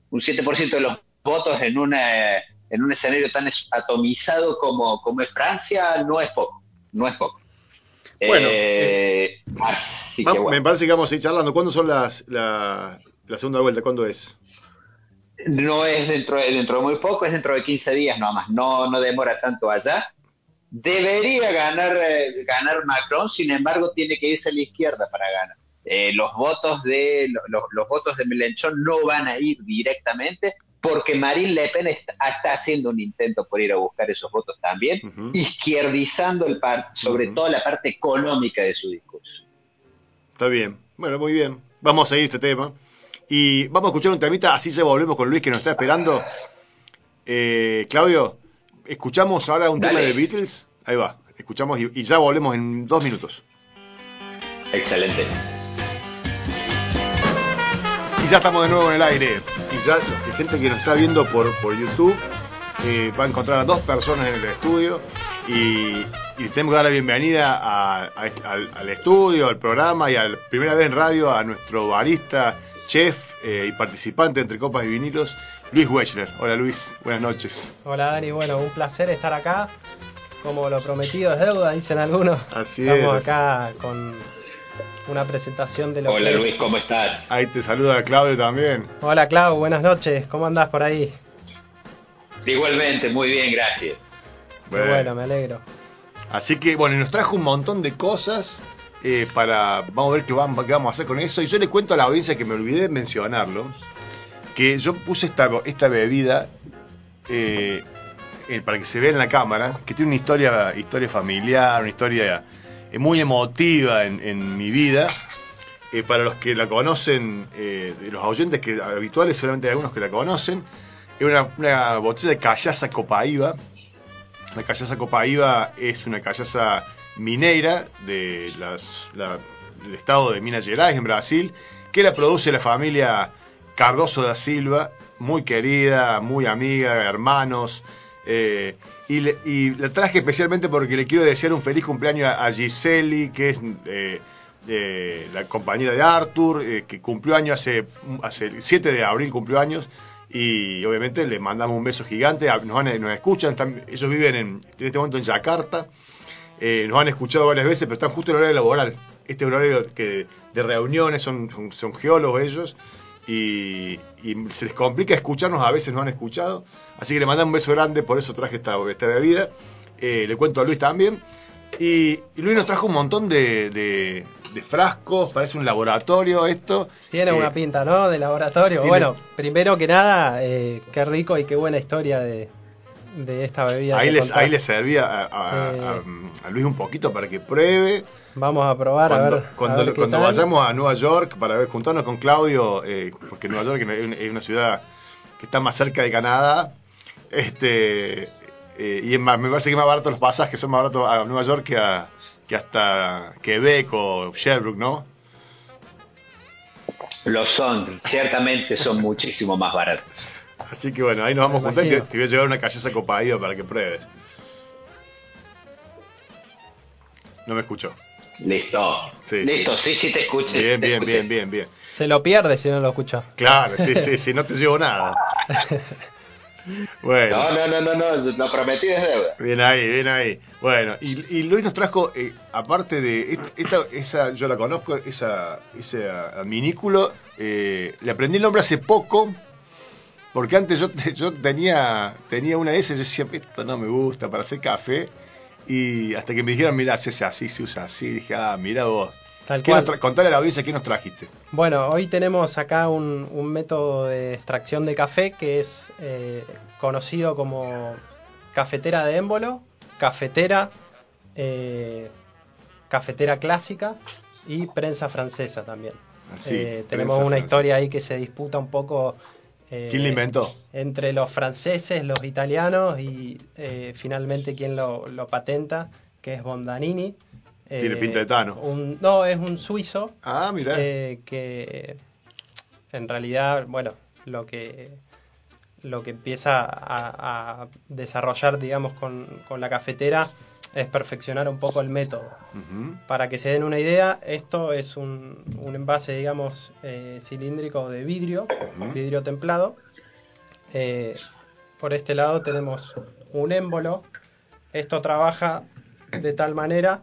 un 7% de los votos en, una, en un escenario tan atomizado como, como es Francia, no es poco. No es poco. Bueno, Eh, así que Va- bueno. Me parece que vamos a ir charlando. ¿Cuándo son las, la, la segunda vuelta? ¿Cuándo es? No es dentro de, dentro de muy poco, es dentro de 15 días nomás, no, no demora tanto allá. Debería ganar, eh, ganar Macron, sin embargo, tiene que irse a la izquierda para ganar. Eh, los votos de lo- los, los votos de Melenchón no van a ir directamente porque Marine Le Pen está, está haciendo un intento por ir a buscar esos votos también, izquierdizando el par, sobre todo la parte económica de su discurso. Está bien. Bueno, muy bien. Vamos a seguir este tema. Y vamos a escuchar un temita, así ya volvemos con Luis que nos está esperando. Eh, Claudio, escuchamos ahora un Dale. tema de Beatles. Ahí va. Escuchamos y, y ya volvemos en dos minutos. Excelente. Y ya estamos de nuevo en el aire. Y ya la gente que nos está viendo por, por YouTube eh, va a encontrar a dos personas en el estudio. Y, y tenemos que dar la bienvenida a- a al, al estudio, al programa y a la primera vez en radio a nuestro barista, chef eh, y participante entre copas y vinilos, Luis Wechler. Hola Luis, buenas noches. Hola Dani, bueno, un placer estar acá. Como lo prometido es deuda, dicen algunos. Así Estamos es. acá con una presentación de lo Hola que es- Luis, ¿cómo estás? Ahí te saluda Claudio también. Hola Clau, buenas noches. ¿Cómo andás por ahí? Igualmente, muy bien, gracias. Qué bueno, me alegro. Así que, bueno, y nos trajo un montón de cosas eh, para. Vamos a ver qué vamos, qué vamos a hacer con eso. Y yo le cuento a la audiencia que me olvidé de mencionarlo. Que yo puse esta, esta bebida eh, eh, para que se vea en la cámara. Que tiene una historia, historia familiar, una historia muy emotiva en, en mi vida. Eh, para los que la conocen, eh, los oyentes que habituales, seguramente hay algunos que la conocen. Es una, botella de callaza copaíba. La callaza copaíba es una callaza mineira de las- la- del estado de Minas Gerais, en Brasil, que la produce la familia Cardoso da Silva, muy querida, muy amiga, hermanos. Eh, y, la traje especialmente porque le quiero desear un feliz cumpleaños a, Giseli, que es eh, eh, la compañera de Arthur, que cumplió años hace, hace el 7 de abril, cumplió años. Y obviamente le mandamos un beso gigante, a- nos, van- nos escuchan, ellos viven en, en este momento en Yakarta, nos han escuchado varias veces, pero están justo en el horario laboral. Este horario que, de reuniones, son, son geólogos ellos, y, y se les complica escucharnos, a veces nos han escuchado. Así que le mandamos un beso grande, por eso traje esta, esta bebida. Eh, le cuento a Luis también. Y, y Luis nos trajo un montón de, de- de frascos, parece un laboratorio esto. Tiene Eh, una pinta, ¿no? De laboratorio. tiene- Bueno, primero que nada, eh, qué rico y qué buena historia de, de esta bebida. Ahí les, ahí le servía a, a- Eh. a- a Luis un poquito para que pruebe. Vamos a probar, a cuando ver. a cuando, ver cuando tal. vayamos a Nueva York para ver, juntarnos con Claudio, eh, porque Nueva York es una, ciudad que está más cerca de Canadá, este eh, y es más, me parece que es más barato los pasajes, son más baratos a Nueva York que, a- que hasta Quebec o Sherbrooke, ¿no? Lo son, ciertamente son muchísimo más baratos. Así que bueno, ahí nos vamos juntar y te, voy a llevar una callaza copaíba para que pruebes. No me escuchó. Listo. Sí, Listo, sí, sí, te escucho. sí Bien, te bien, escuché. bien, bien, bien. Se lo pierde si no lo escuchó. Claro, sí, sí, <laughs> sí, no te llevo nada. <laughs> Bueno. No, no, no, no, no, lo prometí es deuda. Bien ahí, bien ahí. Bueno, y, y Luis nos trajo, eh, aparte de est- esta, esa, yo la conozco, esa, ese minículo, eh, le aprendí el nombre hace poco, porque antes yo, yo tenía, tenía una de esas, yo decía, esto no me gusta para hacer café, y hasta que me dijeron, mira, se hace así, se usa así, dije, ah, mira vos. Tal ¿Qué cual. nos tra- contale a la audiencia qué nos trajiste. Bueno, hoy tenemos acá un, un método de extracción de café que es eh, conocido como cafetera de émbolo, cafetera, eh, cafetera clásica y prensa francesa también. Así, Eh, tenemos una francesa. historia ahí que se disputa un poco eh, ¿Quién la inventó? entre los franceses, los italianos y eh, finalmente quien lo, lo patenta, que es Bondanini. Tiene Eh, pinta de Tano. un- no, es un suizo Ah, mira. eh, que en realidad, bueno, lo que lo que empieza a, a desarrollar, digamos, con, con la cafetera es perfeccionar un poco el método. Para que se den una idea, esto es un, un envase, digamos, eh, cilíndrico de vidrio, vidrio templado. Eh, por este lado tenemos un émbolo. Esto trabaja de tal manera.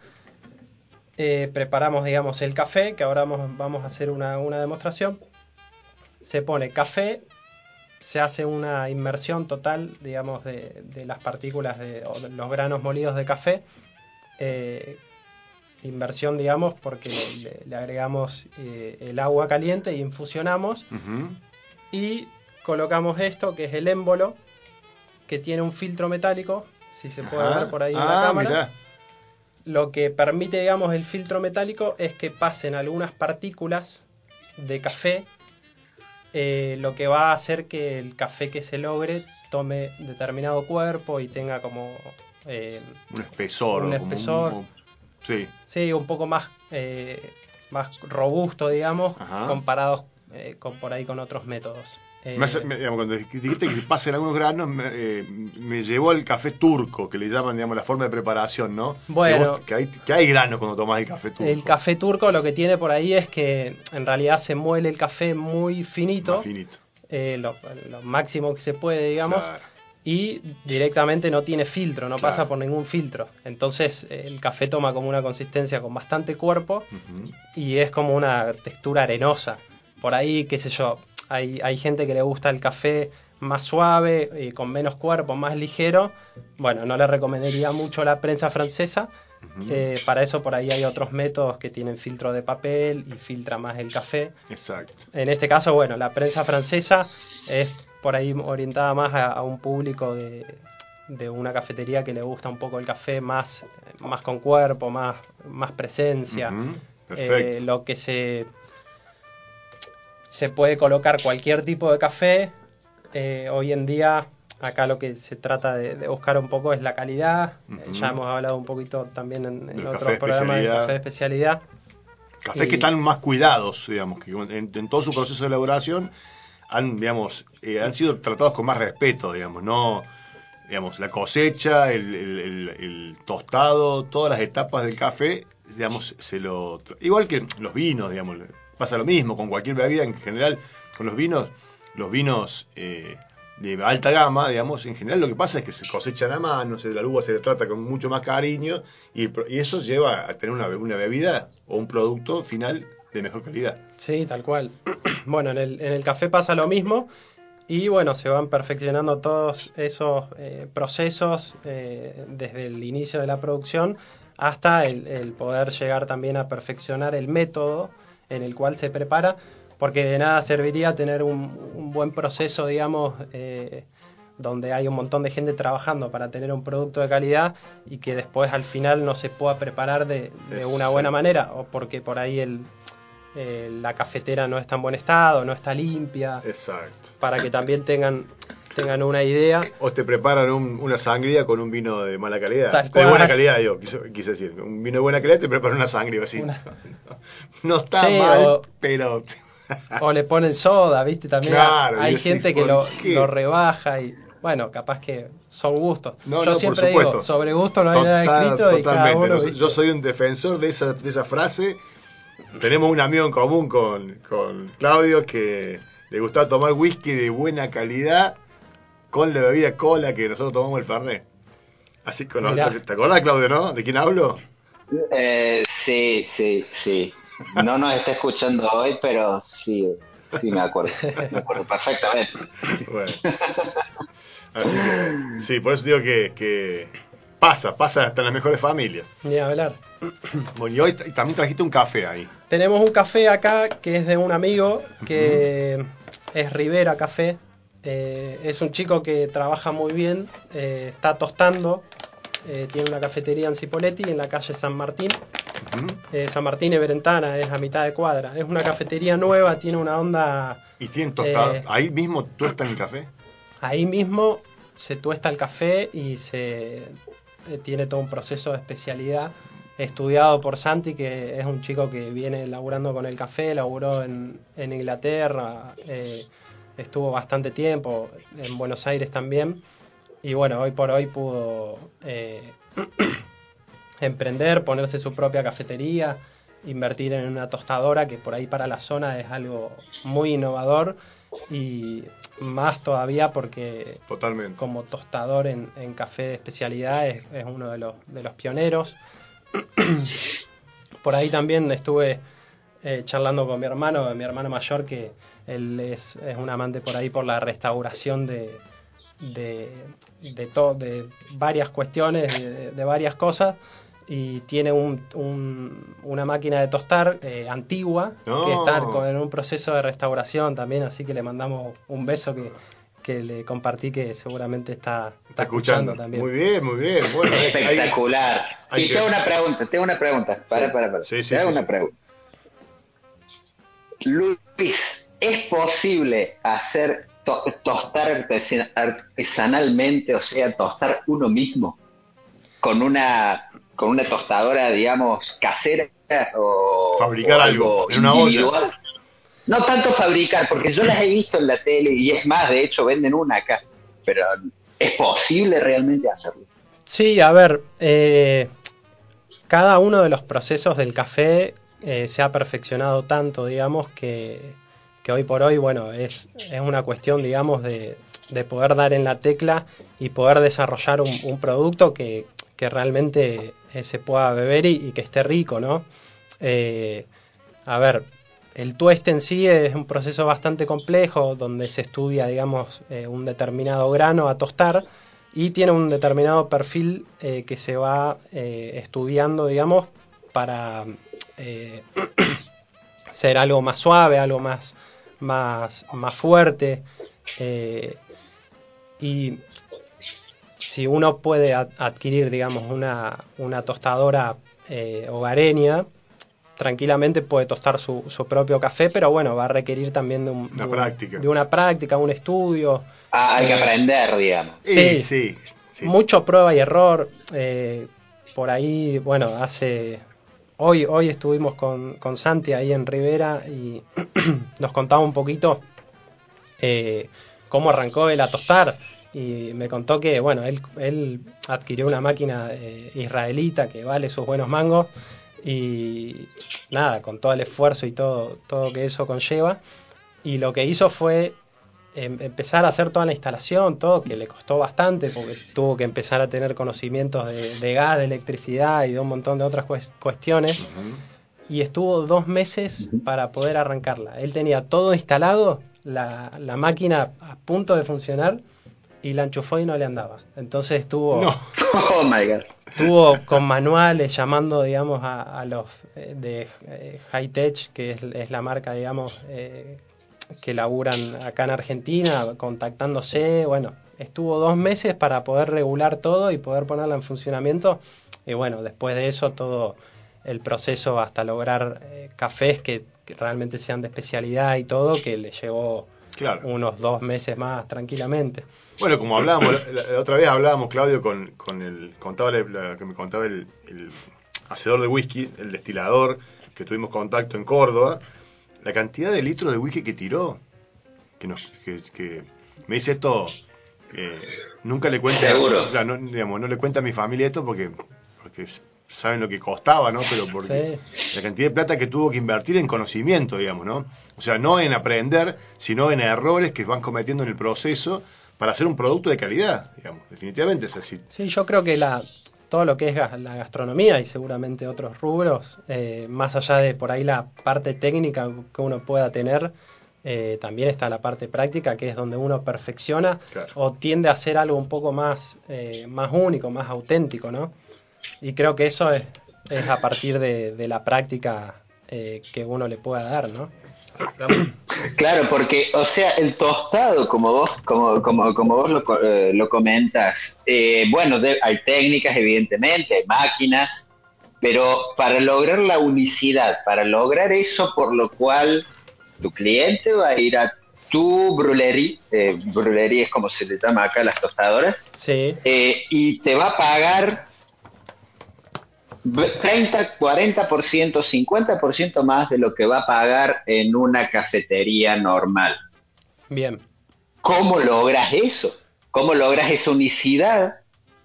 eh, preparamos, digamos, el café, que ahora vamos, vamos a hacer una, una demostración. Se pone café, se hace una inmersión total, digamos, de, de las partículas de, o de los granos molidos de café. Eh, inversión, digamos, porque le, le agregamos eh, el agua caliente y infusionamos y colocamos esto que es el émbolo que tiene un filtro metálico, si se puede Ajá. ver por ahí en ah, la cámara. mirá. Lo que permite, digamos, el filtro metálico es que pasen algunas partículas de café, eh, lo que va a hacer que el café que se logre tome determinado cuerpo y tenga como eh, Un espesor. Un espesor. sí. Sí, un poco más, eh, más robusto, digamos, Ajá. comparados eh, con, por ahí con otros métodos. Eh, Me hace- me- digamos, cuando dijiste que pasen algunos granos, me, eh, me llevó al café turco, que le llaman, digamos, la forma de preparación, ¿no? Bueno. Que, vos- que hay, que hay granos cuando tomás el café turco. el café turco lo que tiene por ahí es que en realidad se muele el café muy finito, Más finito. eh, lo, lo máximo que se puede, digamos, Claro. y directamente no tiene filtro, no Claro. pasa por ningún filtro. Entonces el café toma como una consistencia con bastante cuerpo y es como una textura arenosa. Por ahí, qué sé yo, hay, hay gente que le gusta el café más suave y con menos cuerpo, más ligero, bueno, no le recomendaría mucho la prensa francesa. Eh, para eso por ahí hay otros métodos que tienen filtro de papel y filtra más el café. Exacto. En este caso, bueno, la prensa francesa es por ahí orientada más a, a un público de, de una cafetería que le gusta un poco el café más, más con cuerpo, más, más presencia. Eh, Perfecto. lo que se, se puede colocar cualquier tipo de café. Eh, hoy en día, acá lo que se trata de, de buscar un poco es la calidad. Ya hemos hablado un poquito también en, en otros programas de café de especialidad. Cafés y- que están más cuidados, digamos, que en, en todo su proceso de elaboración han, digamos, eh, han sido tratados con más respeto, digamos, no, digamos, la cosecha, el, el- el- el tostado, todas las etapas del café, digamos, se lo... Igual que los vinos, digamos, pasa lo mismo con cualquier bebida en general, con los vinos, los vinos eh, de alta gama, digamos, en general lo que pasa es que se cosechan a mano, se, la uva se le trata con mucho más cariño y, eso lleva a tener una, una bebida o un producto final de mejor calidad. Sí, tal cual. <clears throat> Bueno, en el, en el café pasa lo mismo y bueno, se van perfeccionando todos esos eh, procesos eh, desde el inicio de la producción hasta el poder llegar también a perfeccionar el método en el cual se prepara, porque de nada serviría tener un, un buen proceso, digamos, eh, donde hay un montón de gente trabajando para tener un producto de calidad y que después al final no se pueda preparar de, de una buena manera, o porque por ahí el, eh, la cafetera no está en buen estado, no está limpia, Exacto. para que también tengan, tengan una idea. O te preparan un- una sangría con un vino de mala calidad. Tal de buena calidad, digo, quise, decir. Un vino de buena calidad te preparan una sangría así. Una- <laughs> No está Sí, mal, o- pero... O le ponen soda, ¿viste? También Claro, hay gente que ¿por lo, rebaja y bueno, capaz que son gustos. No, Yo no, por siempre supuesto. digo, sobre gusto no hay nada Total- escrito y cada totalmente. uno. Yo soy un defensor de esa, de esa frase. Tenemos un amigo en común con, con Claudio que le gustaba tomar whisky de buena calidad con la bebida cola que nosotros tomamos el Fernet. Así que, Mirá. ¿te acordás, Claudio, no? ¿De quién hablo? Eh, sí, sí, sí. No nos está escuchando hoy, pero sí, sí me acuerdo. Me acuerdo perfectamente. Bueno. Así que, sí, por eso digo que, que pasa, pasa hasta en las mejores familias. Ni hablar. Bueno, y hoy también trajiste un café ahí. Tenemos un café acá que es de un amigo que es Rivera Café. Eh, es un chico que trabaja muy bien, eh, está tostando, eh, tiene una cafetería en Cipoletti en la calle San Martín. Eh, San Martín y Berentana es a mitad de cuadra. Es una cafetería nueva, tiene una onda. Y tienen tostado. Eh. Ahí mismo tuestan el café. Ahí mismo se tuesta el café y se tiene todo un proceso de especialidad estudiado por Santi, que es un chico que viene laburando con el café, laburó en, en Inglaterra, eh, estuvo bastante tiempo, en Buenos Aires también, y bueno, hoy por hoy pudo eh, <clears throat> emprender, ponerse su propia cafetería, invertir en una tostadora, que por ahí para la zona es algo muy innovador, y más todavía porque Totalmente. como tostador en, en café de especialidad es, es uno de los, de los pioneros. <clears throat> Por ahí también estuve eh, charlando con mi hermano, mi hermano mayor, que él es, es un amante por ahí por la restauración de, de, de, to- de varias cuestiones, de, de varias cosas, y tiene un, un- una máquina de tostar eh, antigua No. que está con- en un proceso de restauración también, así que le mandamos un beso que, que le compartí que seguramente está, Está escuchando. también. Muy bien, muy bien. Bueno, hay- hay- Espectacular. hay y que- tengo una pregunta, tengo una pregunta. Para, Sí. para, para. Sí, sí, Te hago sí, una sí. pregunta. Luis, ¿es posible hacer to- tostar artesanalmente, o sea, tostar uno mismo con una con una tostadora, digamos, casera o Fabricar o algo en una olla. No tanto fabricar, porque yo las he visto en la tele y es más, de hecho, venden una acá. Pero ¿es posible realmente hacerlo? Sí, a ver, eh, cada uno de los procesos del café eh, se ha perfeccionado tanto, digamos, que, que hoy por hoy, bueno, es, es una cuestión, digamos, de, de poder dar en la tecla y poder desarrollar un, producto que, que realmente eh, se pueda beber y, que esté rico, ¿no? Eh, a ver, el tueste en sí es un proceso bastante complejo donde se estudia, digamos, eh, un determinado grano a tostar y tiene un determinado perfil que se va estudiando, digamos, para <clears throat> ser algo más suave, algo más, más, más fuerte. eh, y si uno puede ad- adquirir, digamos, una, una tostadora eh, hogareña, tranquilamente puede tostar su, su propio café, pero bueno, va a requerir también de, un- Una de un- práctica. de una práctica, un estudio. Ah, hay que Eh, aprender, digamos. Sí, Sí. sí. sí. Mucho prueba y error. eh, por ahí, bueno, hace. Hoy, hoy estuvimos con, con Santi ahí en Rivera y <clears throat> nos contaba un poquito eh, cómo arrancó él a tostar. Y me contó que, bueno, él, él adquirió una máquina eh, israelita que vale sus buenos mangos. Y nada, con todo el esfuerzo y todo, todo que eso conlleva. Y lo que hizo fue empezar a hacer toda la instalación, todo, que le costó bastante, porque tuvo que empezar a tener conocimientos de, de gas, de electricidad y de un montón de otras cues- cuestiones. Y estuvo dos meses para poder arrancarla. Él tenía todo instalado, la, la máquina a punto de funcionar, y la enchufó y no le andaba. Entonces estuvo No. <laughs> Oh my god. estuvo con manuales llamando, digamos, a, a los eh, de eh, High Tech, que es, es la marca, digamos, eh, que laburan acá en Argentina, contactándose. Bueno, estuvo dos meses para poder regular todo y poder ponerla en funcionamiento. Y bueno, después de eso, todo el proceso hasta lograr eh, cafés que, que realmente sean de especialidad y todo, que le llevó Claro. unos dos meses más tranquilamente. Bueno, como hablábamos, la, la otra vez hablábamos, Claudio, con, con el, contaba la- la- que me contaba el, el hacedor de whisky, el destilador, que tuvimos contacto en Córdoba, la cantidad de litros de whisky que tiró, que, nos, que, que me dice esto, eh, nunca le cuenta, Seguro. o sea, no, digamos, no le cuenta a mi familia esto porque, porque saben lo que costaba, ¿no? Pero porque la cantidad de plata que tuvo que invertir en conocimiento, digamos, ¿no? O sea, no en aprender, sino en errores que van cometiendo en el proceso para hacer un producto de calidad, digamos, definitivamente es así. Sí, yo creo que la, todo lo que es la gastronomía y seguramente otros rubros, eh, más allá de por ahí la parte técnica que uno pueda tener, eh, también está la parte práctica, que es donde uno perfecciona Claro. o tiende a hacer algo un poco más, eh, más único, más auténtico, ¿no? Y creo que eso es, es a partir de, de la práctica que uno le pueda dar, ¿no? Claro, porque, o sea, el tostado, como vos, como, como, como vos lo, eh, lo comentas, eh, bueno, de- hay técnicas, evidentemente, hay máquinas, pero para lograr la unicidad, para lograr eso por lo cual tu cliente va a ir a tu brulería, eh, brulería es como se les llama acá las tostadoras, Sí, eh, y te va a pagar 30, 40%, 50% más de lo que va a pagar en una cafetería normal. bien. ¿Cómo logras eso? ¿Cómo logras esa unicidad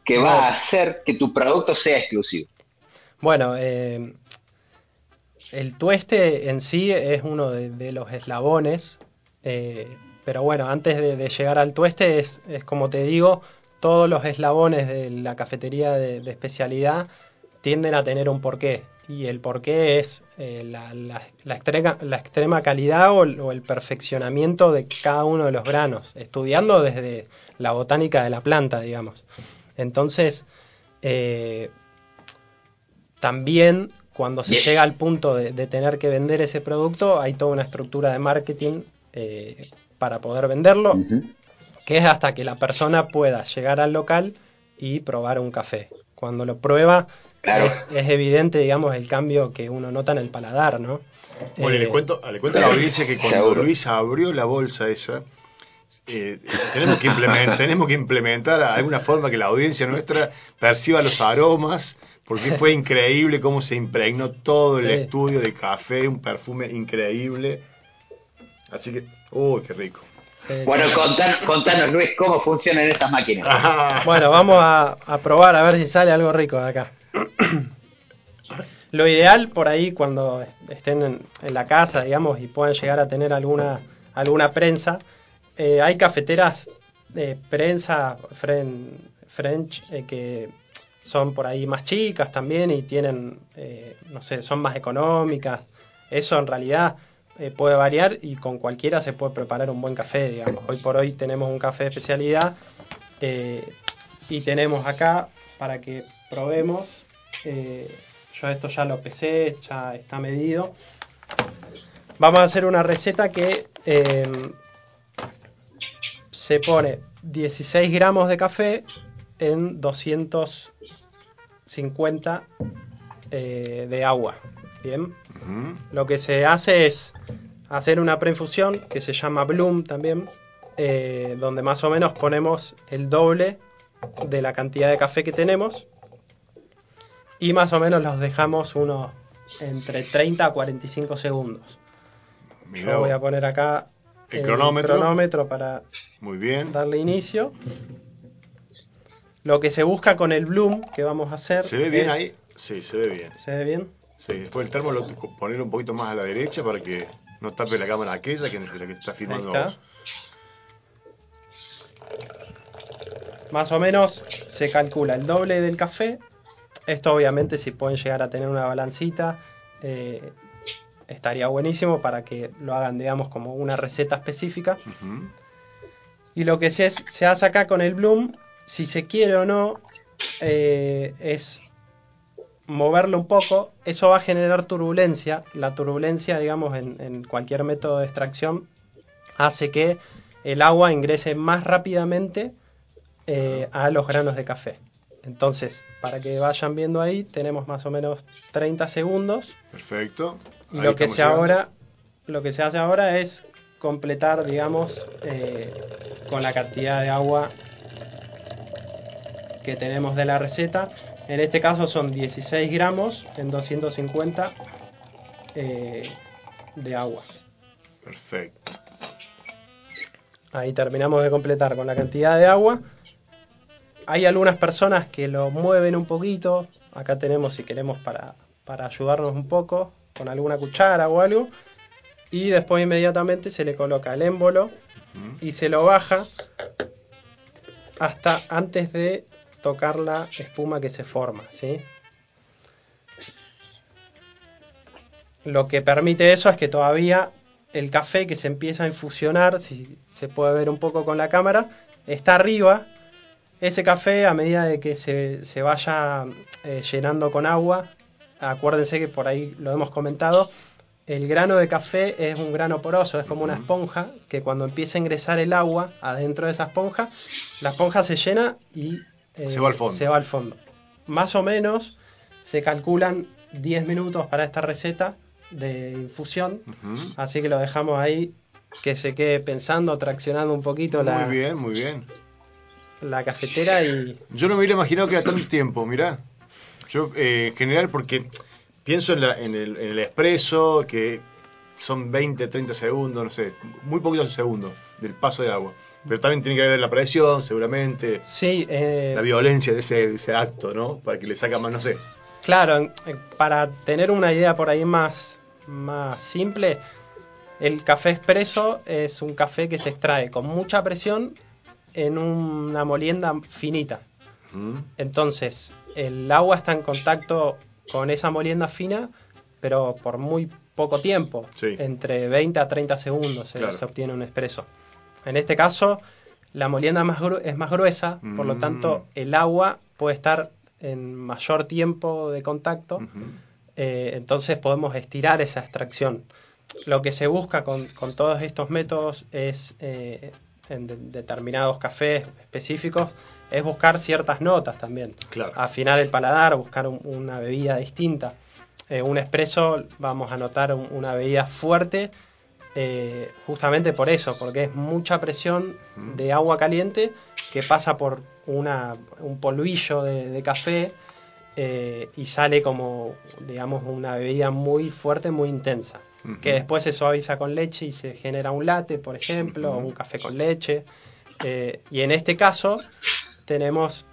que va a hacer que tu producto sea exclusivo? Bueno, eh, el tueste en sí es uno de, de los eslabones, eh, pero bueno, antes de, de llegar al tueste es, es como te digo, todos los eslabones de la cafetería de, de especialidad tienden a tener un porqué. Y el porqué es eh, la, la- la extrema, la extrema calidad o el, o el perfeccionamiento de cada uno de los granos, estudiando desde la botánica de la planta, digamos. Entonces, eh, también cuando se llega al punto de, de tener que vender ese producto, hay toda una estructura de marketing eh, para poder venderlo, que es hasta que la persona pueda llegar al local y probar un café. Cuando lo prueba, Claro. es, es evidente, digamos, el cambio que uno nota en el paladar, ¿no? Bueno, y Eh, le cuento, le cuento a la audiencia que cuando Seguro. Luis abrió la bolsa esa, eh, tenemos, que implementar, <laughs> tenemos que implementar alguna forma que la audiencia nuestra perciba los aromas, porque fue increíble cómo se impregnó todo el Sí. estudio de café, un perfume increíble. Así que, uy, qué rico. sí. Bueno, contanos, contanos, Luis, cómo funcionan esas máquinas. Ah, Bueno, vamos a, a probar a ver si sale algo rico de acá. Lo ideal por ahí cuando estén en, la casa, digamos, y puedan llegar a tener alguna, alguna prensa, eh, hay cafeteras de prensa fren- French eh, que son por ahí más chicas también y tienen, eh, no sé, son más económicas. Eso en realidad puede variar y con cualquiera se puede preparar un buen café, digamos. Hoy por hoy tenemos un café de especialidad y tenemos acá para que probemos. Eh, yo esto ya lo pesé, ya está medido. Vamos a hacer una receta que eh, se pone 16 gramos de café en 250 eh, de agua. Bien. Lo que se hace es hacer una preinfusión que se llama Bloom también, eh, donde más o menos ponemos el doble de la cantidad de café que tenemos y más o menos los dejamos unos entre 30 a 45 segundos. Mirá Yo voy a poner acá El cronómetro. cronómetro para Muy bien. darle inicio. Lo que se busca con el Bloom que vamos a hacer. ¿Se ve bien es- ahí? Sí, se ve bien. ¿Se ve bien? Sí, después el termo lo ponerlo un poquito más a la derecha para que no tape la cámara aquella que es la que está filmando está. vos. Más o menos se calcula el doble del café. Esto obviamente si pueden llegar a tener una balancita, eh, estaría buenísimo para que lo hagan, digamos, como una receta específica. Y lo que se, se hace acá con el Bloom, si se quiere o no, eh, es moverlo un poco. Eso va a generar turbulencia. La turbulencia, digamos, en, en cualquier método de extracción, hace que el agua ingrese más rápidamente eh, a los granos de café. Entonces, para que vayan viendo ahí, tenemos más o menos 30 segundos. Perfecto. Y lo que se llegando. ahora, lo que se hace ahora es completar, digamos, eh, con la cantidad de agua que tenemos de la receta. En este caso son 16 gramos en 250 eh, de agua. Perfecto. Ahí terminamos de completar con la cantidad de agua. Hay algunas personas que lo mueven un poquito. Acá tenemos, si queremos, para, para ayudarnos un poco, con alguna cuchara o algo. Y después inmediatamente se le coloca el émbolo y se lo baja hasta antes de tocar la espuma que se forma, ¿sí? Lo que permite eso es que todavía el café que se empieza a infusionar, si se puede ver un poco con la cámara, está arriba. Ese café, a medida de que se, se vaya eh, llenando con agua, acuérdense que por ahí lo hemos comentado, el grano de café es un grano poroso, es como una esponja que cuando empieza a ingresar el agua adentro de esa esponja, la esponja se llena y eh, Se va al fondo. se va al fondo. Más o menos se calculan 10 minutos para esta receta de infusión, así que lo dejamos ahí que se quede pensando, traccionando un poquito la, Muy bien, muy bien. La cafetera y Yo no me hubiera imaginado que era tanto tiempo, mirá. Yo, eh, en general, porque pienso en, la- en el, en el expreso, que son 20, 30 segundos, no sé, muy poquitos segundos del paso de agua. Pero también tiene que ver la presión, seguramente, sí, eh, la violencia de ese, de ese acto, ¿no? Para que le saca más, no sé. Claro, para tener una idea por ahí más, más simple, el café expreso es un café que se extrae con mucha presión en una molienda finita. Ujú. Entonces, el agua está en contacto con esa molienda fina, pero por muy poco tiempo, Sí. entre 20 a 30 segundos se, Claro. se obtiene un expreso. En este caso, la molienda más es más gruesa, por lo Mm. tanto, el agua puede estar en mayor tiempo de contacto, eh, entonces podemos estirar esa extracción. Lo que se busca con, con todos estos métodos es, eh, en de- determinados cafés específicos, es buscar ciertas notas también. Claro. Afinar el paladar, buscar un- una bebida distinta. Eh, un espresso vamos a notar un- una bebida fuerte, eh, justamente por eso, porque es mucha presión Ujú. de agua caliente que pasa por una, un polvillo de, de café eh, y sale como, digamos, una bebida muy fuerte, muy intensa. Que después se suaviza con leche y se genera un latte, por ejemplo, o un café con leche. Eh, y en este caso tenemos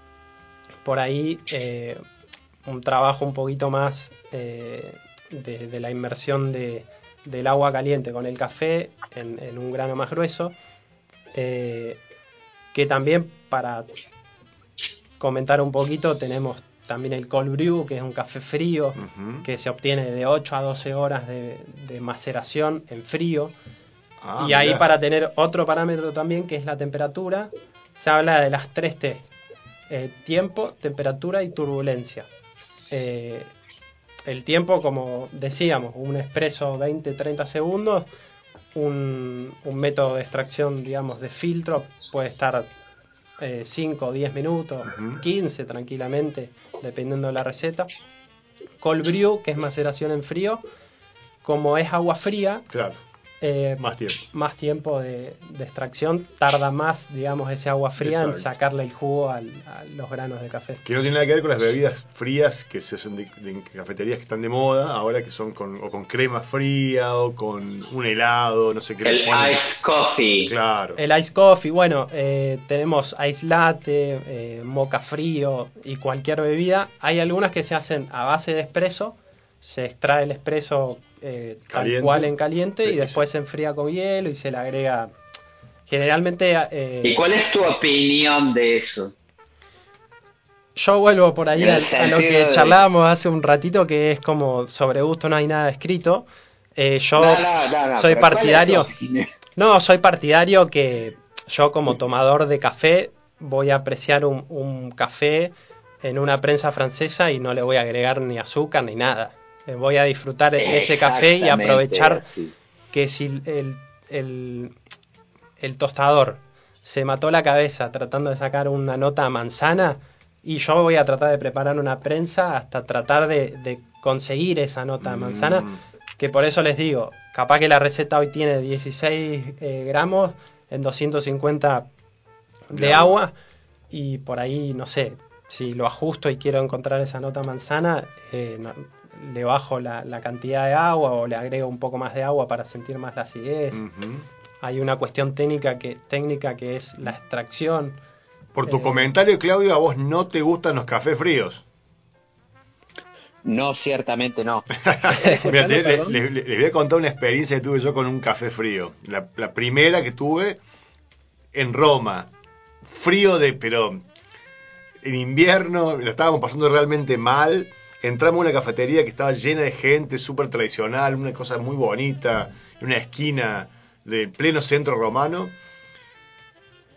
por ahí eh, un trabajo un poquito más eh, de, de la inmersión de, del agua caliente con el café en, en un grano más grueso. que también para comentar un poquito tenemos también el cold brew, que es un café frío, que se obtiene de 8 a 12 horas de, de maceración en frío. Ah, y ahí para tener otro parámetro también, que es la temperatura, se habla de las tres T. eh, tiempo, temperatura y turbulencia. Eh, el tiempo, como decíamos, un expreso 20-30 segundos, un, un método de extracción, digamos, de filtro puede estar 5 o 10 minutos, Ujú. 15 tranquilamente, dependiendo de la receta. Cold brew, que es maceración en frío, como es agua fría, Claro, eh, más tiempo. más tiempo de, de extracción, tarda más, digamos, ese agua fría en sacarle el jugo al- a los granos de café. Que no tiene nada que ver con las bebidas frías que se hacen de, de cafeterías que están de moda, ahora que son con, o con crema fría o con un helado, no sé qué. El ponen. ice coffee. Claro. El ice coffee, bueno, eh, tenemos ice latte, eh, moca frío y cualquier bebida. Hay algunas que se hacen a base de espresso, se extrae el espresso eh, tal Caliente. cual en caliente Sí, y después se enfría con hielo y se le agrega. Generalmente eh, ¿Y cuál es tu opinión de eso? Yo vuelvo por ahí a, lo que de- charlábamos hace un ratito, que es como sobre gusto no hay nada escrito. Eh, yo No, no, no, no, soy pero ¿cuál es tu partidario. No, soy partidario que yo como tomador de café voy a apreciar un, un café en una prensa francesa y no le voy a agregar ni azúcar ni nada. Eh, voy a disfrutar ese café y aprovechar así. que si el, el, el tostador se mató la cabeza tratando de sacar una nota a manzana y yo voy a tratar de preparar una prensa hasta tratar de, de conseguir esa nota a manzana, Mm. que por eso les digo, capaz que la receta hoy tiene 16 eh, gramos en 250 de De agua y por ahí, no sé, si lo ajusto y quiero encontrar esa nota manzana, eh, no- le bajo la, la cantidad de agua o le agrego un poco más de agua para sentir más la acidez. Hay una cuestión técnica que, técnica que es la extracción. Por tu Eh, comentario, Claudio, a vos no te gustan los cafés fríos. No, ciertamente no. <laughs> Mira, les voy a contar una experiencia que tuve yo con un café frío. La, la primera que tuve en Roma. Frío de, pero en invierno, la estábamos pasando realmente mal. Entramos a una cafetería que estaba llena de gente, súper tradicional, una cosa muy bonita, en una esquina del pleno centro romano.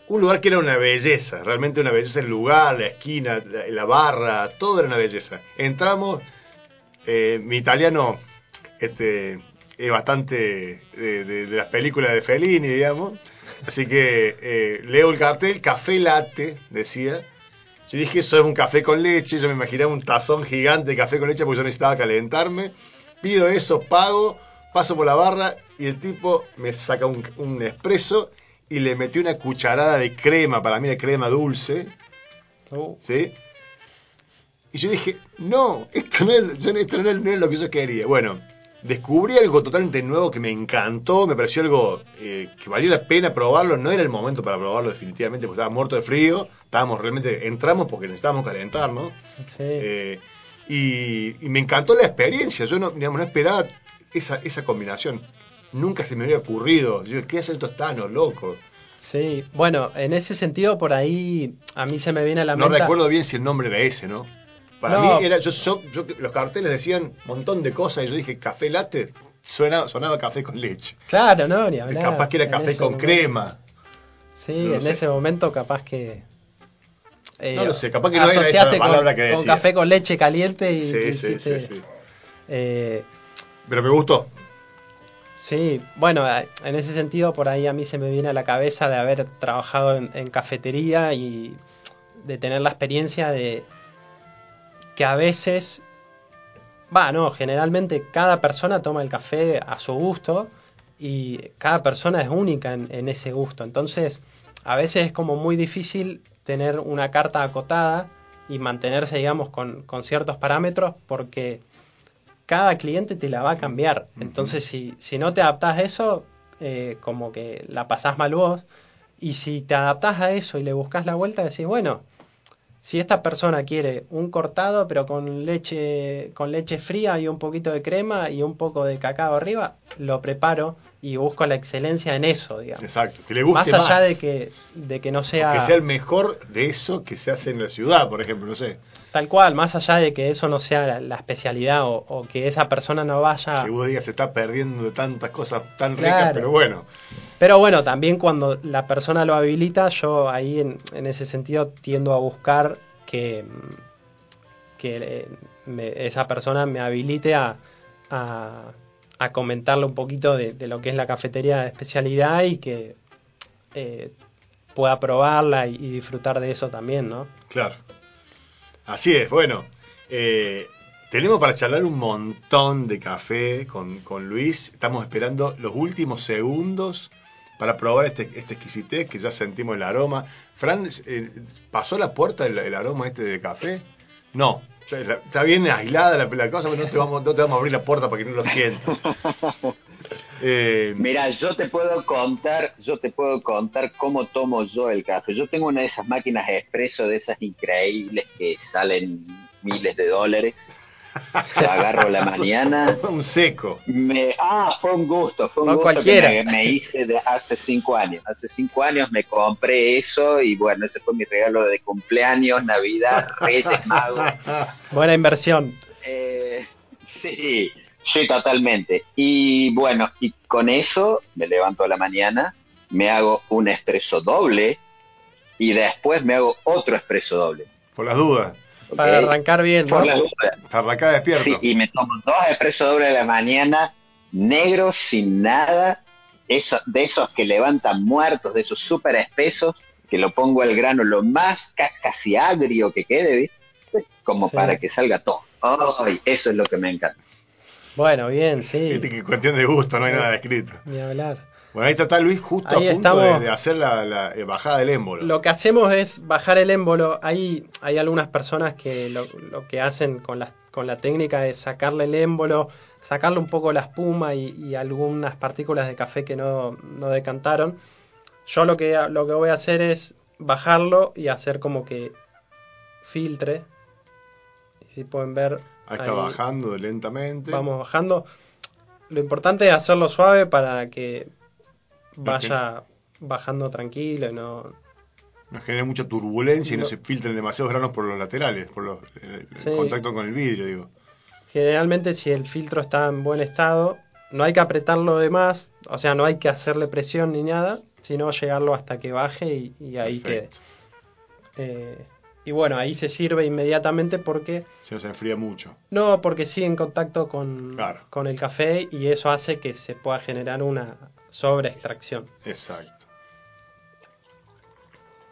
Un lugar que era una belleza, realmente una belleza el lugar, la esquina, la, barra, todo era una belleza. Entramos, eh, mi italiano este, es bastante de, de- de las películas de Fellini, digamos. Así que eh, leo el cartel, café latte, decía. Yo dije, eso es un café con leche. Yo me imaginaba un tazón gigante de café con leche porque yo necesitaba calentarme. Pido eso, pago, paso por la barra y el tipo me saca un, un espresso y le metió una cucharada de crema, para mí de crema dulce. Uh, ¿sí? Y yo dije, no, esto no es, yo- esto no es- no es lo que yo quería. Bueno, descubrí algo totalmente nuevo que me encantó, me pareció algo eh, que valía la pena probarlo. No era el momento para probarlo definitivamente, porque estaba muerto de frío. Estábamos realmente, entramos porque necesitábamos calentarnos. sí. Eh, y, y me encantó la experiencia. Yo no, digamos, no esperaba esa, esa combinación. Nunca se me había ocurrido. Yo, ¿qué hacen estos tanos, loco? Sí, bueno, en ese sentido por ahí a mí se me viene a la No mente... recuerdo bien si el nombre era ese, ¿no? Para No. mí era, yo, yo- yo- los carteles decían un montón de cosas y yo dije café latte, suena, sonaba café con leche. Claro, no, ni hablar. Capaz que era café con momento- crema. Sí, No en sé. ese momento capaz que... eh, No lo sé, capaz que no era esa la asociaste con- palabra que con, decía. café con leche caliente y Sí, sí, sí, hiciste, sí. eh, Pero me gustó. Sí, bueno, en ese sentido por ahí a mí se me viene a la cabeza de haber trabajado en, en cafetería y de tener la experiencia de que a veces, va, no, generalmente cada persona toma el café a su gusto y cada persona es única en, en ese gusto. Entonces, a veces es como muy difícil tener una carta acotada y mantenerse, digamos, con, con ciertos parámetros porque cada cliente te la va a cambiar. Entonces, si, si no te adaptás a eso, eh, como que la pasás mal vos. Y si te adaptás a eso y le buscas la vuelta, decís, bueno, si esta persona quiere un cortado, pero con leche, con leche fría y un poquito de crema y un poco de cacao arriba, lo preparo y busco la excelencia en eso, digamos. Exacto, que le guste más allá más. de que de que no sea, Que sea el mejor de eso que se hace en la ciudad, por ejemplo, no sé. tal cual, más allá de que eso no sea la, la especialidad o, o que esa persona no vaya. Que vos digas se está perdiendo de tantas cosas tan ricas, pero bueno. Pero bueno, también cuando la persona lo habilita, yo ahí en, en ese sentido tiendo a buscar que, que eh, me- esa persona me habilite a, a, a comentarle un poquito de, lo que es la cafetería de especialidad y que eh, pueda probarla y, disfrutar de eso también, ¿no? Claro. Así es, bueno. eh, tenemos para charlar un montón de café con, con Luis. Estamos esperando los últimos segundos para probar este, este exquisitez que ya sentimos el aroma. Fran, eh, ¿pasó la puerta el, el aroma este de café? No. Está bien aislada la, la cosa, pero no te, vamos, no te vamos a abrir la puerta para que no lo sientas. <laughs> Eh, Mira, yo te puedo contar, yo te puedo contar cómo tomo yo el café. Yo tengo una de esas máquinas expreso de esas increíbles que salen miles de dólares. La <laughs> agarro la mañana. un seco. Me, ah, fue un gusto, fue un No gusto cualquiera. que me, me hice de hace cinco años. Hace cinco años me compré eso y bueno, ese fue mi regalo de cumpleaños, Navidad, <laughs> Reyes Magos. Buena inversión. Eh, sí, sí, totalmente. Y bueno, y con eso me levanto a la mañana, me hago un expreso doble y después me hago otro expreso doble. Por las dudas. Para arrancar bien. Para acá despierto. Sí, y me tomo dos expresos dobles de la mañana, negros, sin nada, eso, de esos que levantan muertos, de esos súper espesos, que lo pongo al grano lo más ca- casi agrio que quede, ¿viste? Como Sí. para que salga todo. Ay, eso es lo que me encanta. Bueno, bien, sí. Viste que cuestión de gusto, no hay nada escrito. Ni hablar. Bueno, ahí está, Luis justo Ahí a punto de, hacer la, la, eh, bajada del émbolo. Lo que hacemos es bajar el émbolo. Hay, hay algunas personas que lo, lo que hacen con la, con la técnica es sacarle el émbolo, sacarle un poco la espuma y, y algunas partículas de café que no, no decantaron. Yo lo que, lo que voy a hacer es bajarlo y hacer como que filtre. Y si pueden ver, Ahí está ahí bajando lentamente. vamos bajando. Lo importante es hacerlo suave para que vaya bajando tranquilo no, No genera mucha turbulencia y no, se filtren demasiados granos por los laterales, por los, el, contacto con el vidrio, digo. Generalmente si el filtro está en buen estado, no hay que apretarlo de más, o sea, no hay que hacerle presión ni nada, sino llegarlo hasta que baje y, y ahí Perfecto. quede. Eh, y bueno, ahí se sirve inmediatamente porque Se nos enfría mucho. no, porque sigue en contacto con, Claro. con el café y eso hace que se pueda generar una sobreextracción. Exacto.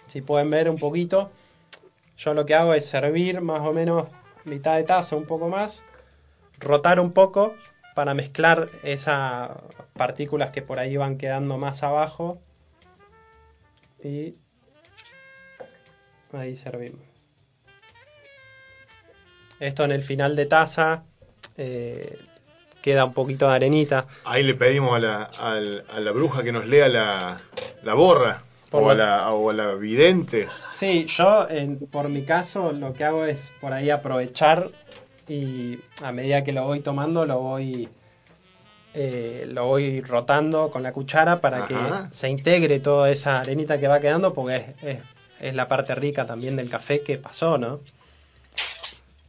Si pueden ver un poquito, yo lo que hago es servir más o menos mitad de taza, un poco más, rotar un poco para mezclar esas partículas que por ahí van quedando más abajo y ahí servimos. Esto en el final de taza eh, queda un poquito de arenita. Ahí le pedimos a la, al- a la bruja que nos lea la, la borra. Por O a, la- la, o a la vidente. Sí, yo en- por mi caso lo que hago es por ahí aprovechar y a medida que lo voy tomando lo voy eh, lo voy rotando con la cuchara para Ajá. que se integre toda esa arenita que va quedando porque es, es- es la parte rica también del café que pasó, ¿no?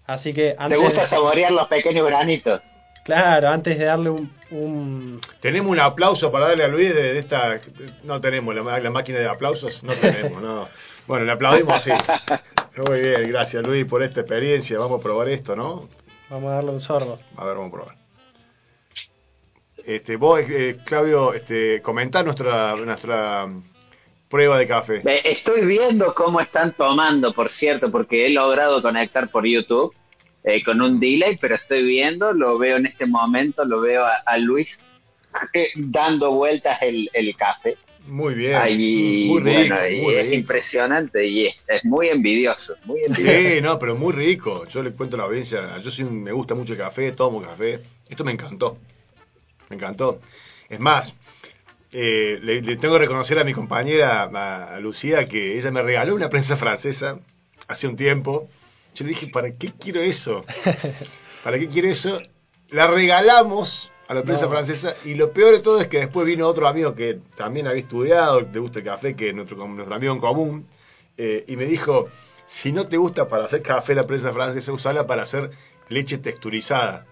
Así que ¿Te antes, gusta saborear los pequeños granitos? Claro, antes de darle un, un- Tenemos un aplauso para darle a Luis de, de esta. No tenemos la, la máquina de aplausos, no tenemos, no. Bueno, le aplaudimos así. <laughs> Muy bien, gracias Luis por esta experiencia. Vamos a probar esto, ¿no? vamos a darle un sorbo. A ver, vamos a probar. Este, vos, eh, Claudio, este, comentá nuestra, nuestra prueba de café. Estoy viendo cómo están tomando, por cierto, porque he logrado conectar por YouTube eh, con un delay, pero estoy viendo, lo veo en este momento, lo veo a, a Luis eh, dando vueltas el, el café. Muy bien. Ahí, muy rico, bueno, muy es rico. impresionante y es, es muy envidioso, muy envidioso. Sí, no, pero muy rico. Yo le cuento a la audiencia, yo un- me gusta mucho el café, tomo café. Esto me encantó. Me encantó. Es más, eh, le, le tengo que reconocer a mi compañera, a Lucía, que ella me regaló una prensa francesa hace un tiempo. Yo le dije, ¿para qué quiero eso? ¿Para qué quiero eso? La regalamos a la prensa No. francesa. Y lo peor de todo es que después vino otro amigo que también había estudiado, le gusta el café, que es nuestro, nuestro amigo en común, eh, y me dijo, si no te gusta para hacer café la prensa francesa, usala para hacer leche texturizada.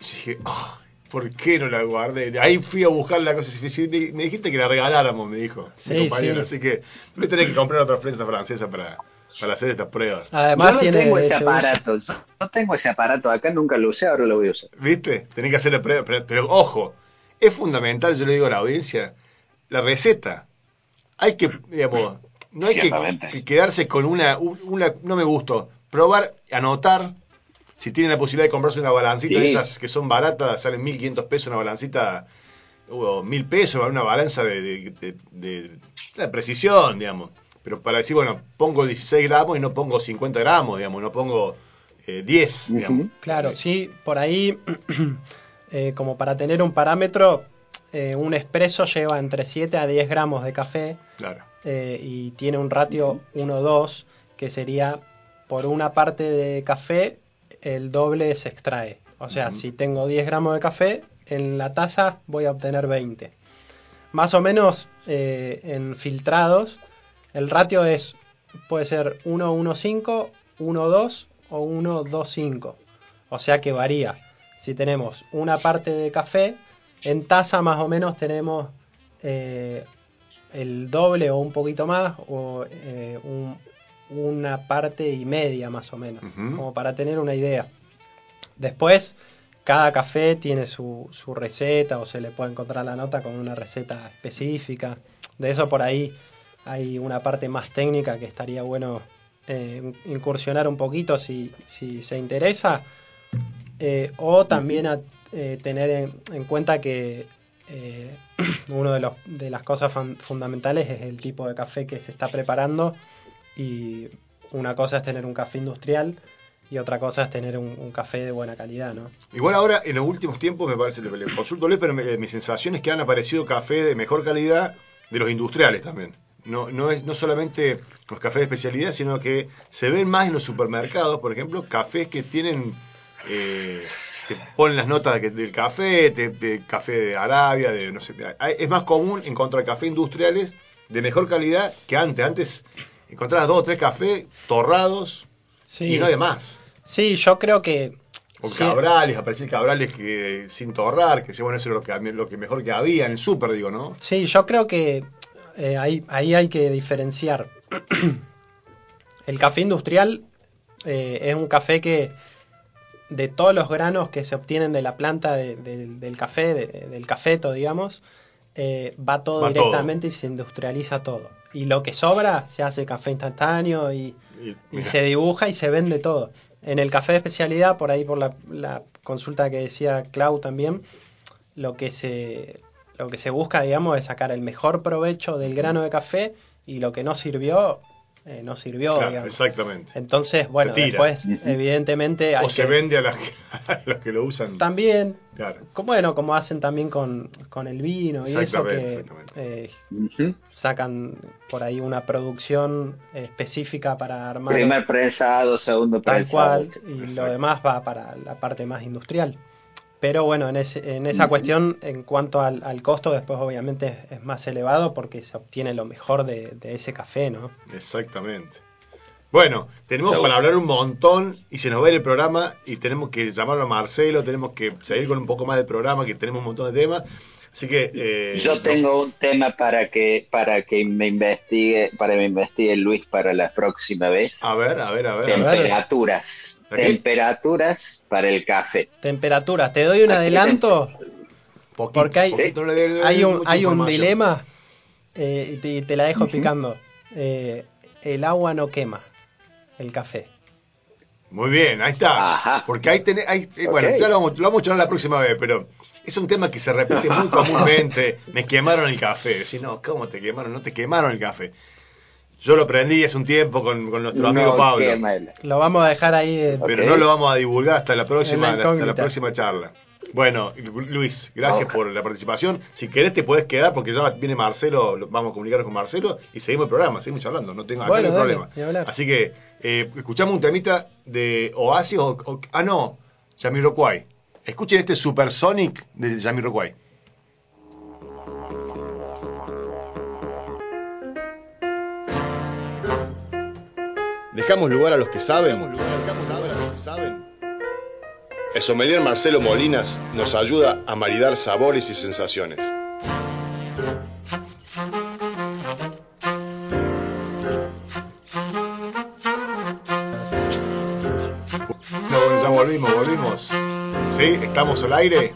Y dije, "Ah, ¿por qué no la guardé? Ahí fui a buscar la cosa. si- Me dijiste que la regaláramos, me dijo Sí, mi compañero. sí. Así que voy a tener que comprar otra prensa francesa para, para hacer estas pruebas. Además Yo no tiene tengo ese uso. aparato. No tengo ese aparato acá, nunca lo usé, ahora lo voy a usar. ¿Viste? Tenés que hacer la prueba. Pero, pero, ojo, es fundamental, yo le digo a la audiencia, la receta. Hay que, digamos, no hay que, quedarse con una, un- una, no me gustó. Probar, anotar. Si tienen la posibilidad de comprarse una balancita de Sí. esas que son baratas, salen 1500 pesos una balancita, o 1000 pesos, una balanza de, de, de- de- de precisión, digamos. Pero para decir, bueno, pongo 16 gramos y no pongo 50 gramos, digamos, no pongo eh, 10, digamos. Ujú. Claro, sí, por ahí, <clears throat> eh, como para tener un parámetro, eh, un espresso lleva entre 7 a 10 gramos de café Claro. eh, y tiene un ratio 1-2, que sería por una parte de café, el doble se extrae. O sea, si tengo 10 gramos de café, en la taza voy a obtener 20. Más o menos eh, en filtrados, el ratio es puede ser 1-1-5, 1-2 o 1-2-5. O sea que varía. Si tenemos una parte de café, en taza más o menos tenemos eh, el doble o un poquito más, o eh, un- una parte y media más o menos, como para tener una idea. Después, cada café tiene su, su receta o se le puede encontrar la nota con una receta específica. De eso por ahí hay una parte más técnica que estaría bueno eh, incursionar un poquito si, se interesa. Eh, o también a, eh, tener en, en cuenta que eh, <clears throat> una de, de las cosas fundamentales es el tipo de café que se está preparando y una cosa es tener un café industrial y otra cosa es tener un, café de buena calidad, ¿no? Igual ahora, en los últimos tiempos, me parece, le, consulto pero me- mi sensación es que han aparecido café de mejor calidad de los industriales también. No, no es no solamente los cafés de especialidad, sino que se ven más en los supermercados, por ejemplo, cafés que tienen, eh, que ponen las notas de- del café, de, de café de Arabia, de no sé, es más común encontrar cafés industriales de mejor calidad que antes. Antes encontrabas dos o tres cafés torrados Sí, y no de más. sí yo creo que... O sí, cabrales, aparecían cabrales que sin torrar, que bueno, eso era lo que, lo que mejor que había en el súper, digo, ¿no? Sí, yo creo que eh, ahí, ahí hay que diferenciar. <clears throat> El café industrial eh, es un café que de todos los granos que se obtienen de la planta de- de- del café, de- del cafeto, digamos, eh, va todo Va directamente y se industrializa todo. Y lo que sobra se hace café instantáneo y, Y, se dibuja y se vende todo. En el café de especialidad, por ahí por la, la consulta que decía Clau también, lo que se lo que se busca, digamos, es sacar el mejor provecho del grano de café y lo que no sirvió, eh, no sirvió, claro, digamos. exactamente. Entonces, bueno, después, evidentemente, hay O se que- vende a, las- <laughs> a los que lo usan. también, Claro. como, bueno, como hacen también con, con el vino y eso Exactamente, que eh, sacan por ahí una producción específica para armar Primer prensado, segundo tal prensado. cual y lo demás va para la parte más industrial. Pero bueno, en, ese- en esa Ujú. cuestión, en cuanto al, al costo, después obviamente es, es más elevado porque se obtiene lo mejor de, de ese café, ¿no? Exactamente. Bueno, tenemos para hablar un montón y se nos va a ir el programa y tenemos que llamarlo a Marcelo, tenemos que seguir con un poco más del programa que tenemos un montón de temas. Así que... eh, Yo tengo un tema para que para que me investigue, para que me investigue Luis para la próxima vez. A ver, a ver, a ver. a ver. Temperaturas. Temperaturas para el café. Temperatura, te doy un Aquí adelanto, Poquito, porque hay- poquito, hay un, hay un dilema eh, y te, te la dejo Ujú. picando. Eh, el agua no quema el café. Muy bien, ahí está. Ajá. Porque ahí tenés, ahí, eh, bueno, ya lo vamos, lo vamos a charlar la próxima vez, pero es un tema que se repite muy <laughs> comúnmente. Me quemaron el café. Decís, no, ¿cómo te quemaron? No te quemaron el café. Yo lo aprendí hace un tiempo con, con nuestro amigo No Pablo. Lo vamos a dejar ahí. eh, Pero no lo vamos a divulgar hasta la próxima, la hasta la próxima charla. Bueno, Lu- Luis, gracias por la participación. Si querés te podés quedar porque ya viene Marcelo, lo- vamos a comunicarnos con Marcelo y seguimos el programa, seguimos charlando, no tengo Bueno, dale, problema. Así que eh, escuchamos un temita de Oasis o, o- ah no, Jamiroquai. Escuchen este Supersonic de Jamiroquai. Dejamos lugar a los que saben. El sommelier Marcelo Molinas nos ayuda a maridar sabores y sensaciones. ¿Sí? ¿Estamos al aire?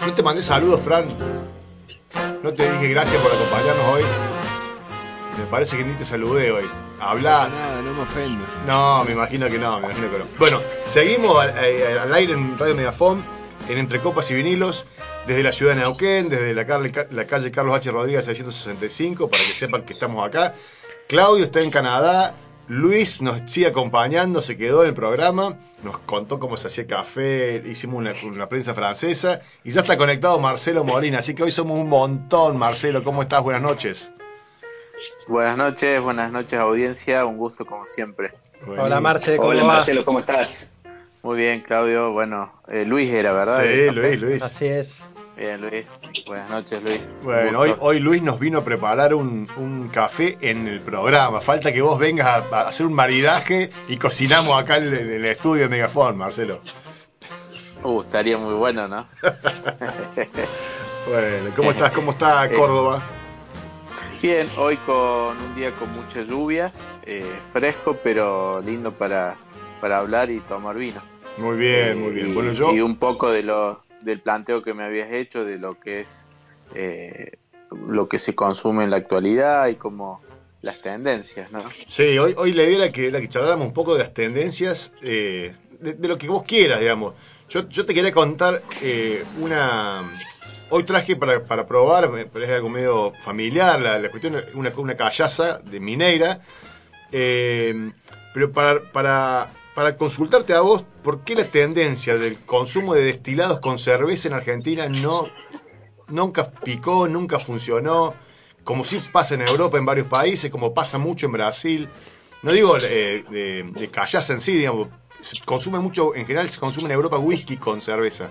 No te mandé saludos, Fran. No te dije gracias por acompañarnos hoy. Me parece que ni te saludé hoy. Habla. Nada, no me ofendo. No, me imagino que no, me imagino que no. Bueno, seguimos al, al- aire en Radio Megafon, en Entre Copas y Vinilos, desde la ciudad de Neuquén, desde la, la calle Carlos H. Rodríguez 665, para que sepan que estamos acá. Claudio está en Canadá, Luis nos sigue acompañando, se quedó en el programa, nos contó cómo se hacía café, hicimos una, una prensa francesa, y ya está conectado Marcelo Molina, así que hoy somos un montón, Marcelo, ¿cómo estás? Buenas noches. Buenas noches, buenas noches audiencia, un gusto como siempre. Hola Marce, ¿cómo Hola va? Marcelo, ¿cómo estás? Muy bien, Claudio. Bueno, eh, Luis era, ¿verdad? Sí. Luis, Luis. Así es. Bien, Luis. Buenas noches, Luis. Bueno, hoy, hoy Luis nos vino a preparar un, un café en el programa. Falta que vos vengas a, a hacer un maridaje y cocinamos acá en el, estudio de Megafon, Marcelo. Uh, estaría muy bueno, ¿no? <laughs> Bueno, ¿cómo estás? ¿Cómo está <laughs> Córdoba? Bien, hoy con un día con mucha lluvia, eh, fresco, pero lindo para, para hablar y tomar vino. Muy bien, muy bien. Y, Bueno, yo... y un poco de lo, del planteo que me habías hecho de lo que es eh, lo que se consume en la actualidad y como las tendencias, ¿no? Sí, hoy, hoy la idea era que, era que charláramos un poco de las tendencias, eh, de, lo que vos quieras, digamos. Yo, yo te quería contar eh, una... Hoy traje para, para probar, me parece algo medio familiar, la, cuestión, una, una callaza de Mineira, pero para, para consultarte a vos, ¿por qué la tendencia del consumo de destilados con cerveza en Argentina no nunca picó, nunca funcionó? como sí pasa en Europa, en varios países, como pasa mucho en Brasil. No digo eh, de, de en sí, digamos. Se consume mucho, en general se consume en Europa whisky con cerveza.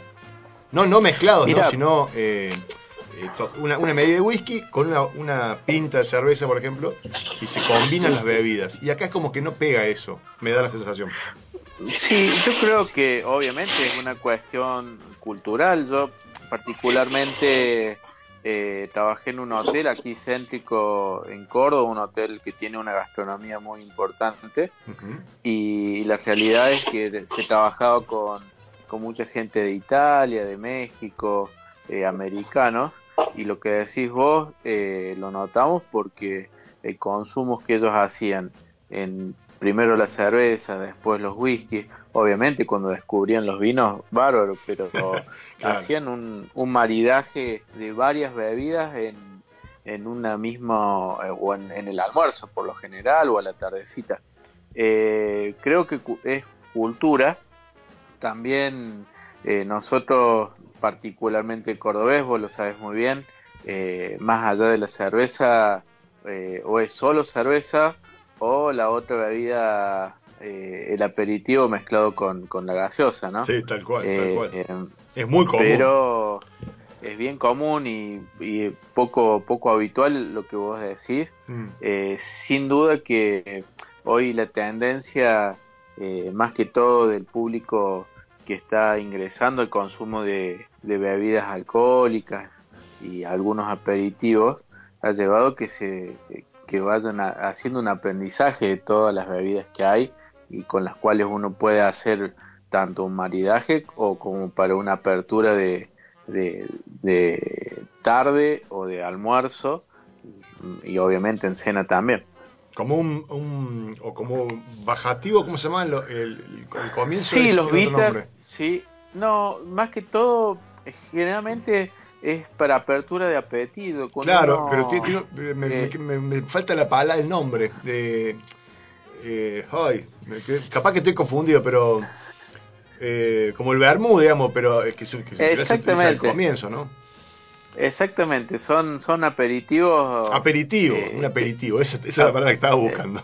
No, no mezclados. ¿no? sino eh, una, una medida de whisky con una, una pinta de cerveza, por ejemplo, y se combinan las bebidas. Y acá es como que no pega eso, me da la sensación. Sí, yo creo que obviamente es una cuestión cultural. Yo particularmente eh, trabajé en un hotel aquí céntrico en Córdoba, un hotel que tiene una gastronomía muy importante y la realidad es que se trabajaba con, con mucha gente de Italia, de México, eh, americanos y lo que decís vos eh, lo notamos porque el consumo que ellos hacían en primero la cerveza, después los whiskies, obviamente cuando descubrían los vinos, bárbaro, pero <laughs> Claro. hacían un, un maridaje de varias bebidas en, en una misma, eh, o en, en el almuerzo por lo general, o a la tardecita. Eh, creo que cu- es cultura, también eh, nosotros, particularmente cordobés, vos lo sabes muy bien, eh, más allá de la cerveza, eh, o es solo cerveza, o la otra bebida, eh, el aperitivo mezclado con, con la gaseosa, ¿no? Sí, tal cual, tal cual. eh, Es muy común. pero es bien común y, y poco, poco habitual lo que vos decís. Mm. Sin duda que hoy la tendencia, más que todo del público que está ingresando al consumo de, de bebidas alcohólicas y algunos aperitivos, ha llevado que se que vayan a- haciendo un aprendizaje de todas las bebidas que hay y con las cuales uno puede hacer tanto un maridaje o como para una apertura de, de, de tarde o de almuerzo y, y obviamente en cena también. Como un, un- o como bajativo, ¿cómo se llama? El, el- el comienzo Sí, ese los bitters. Sí, no, más que todo, eh, generalmente es para apertura de apetito. Claro, uno, pero me, eh, me- me- me falta la palabra, el nombre de. eh, ay, capaz que estoy confundido, pero. eh, como el vermú, digamos, pero el que se, que Exactamente. al comienzo, ¿no? Exactamente, son, son aperitivos. Aperitivo, eh, un aperitivo, esa, esa es la palabra que estaba buscando.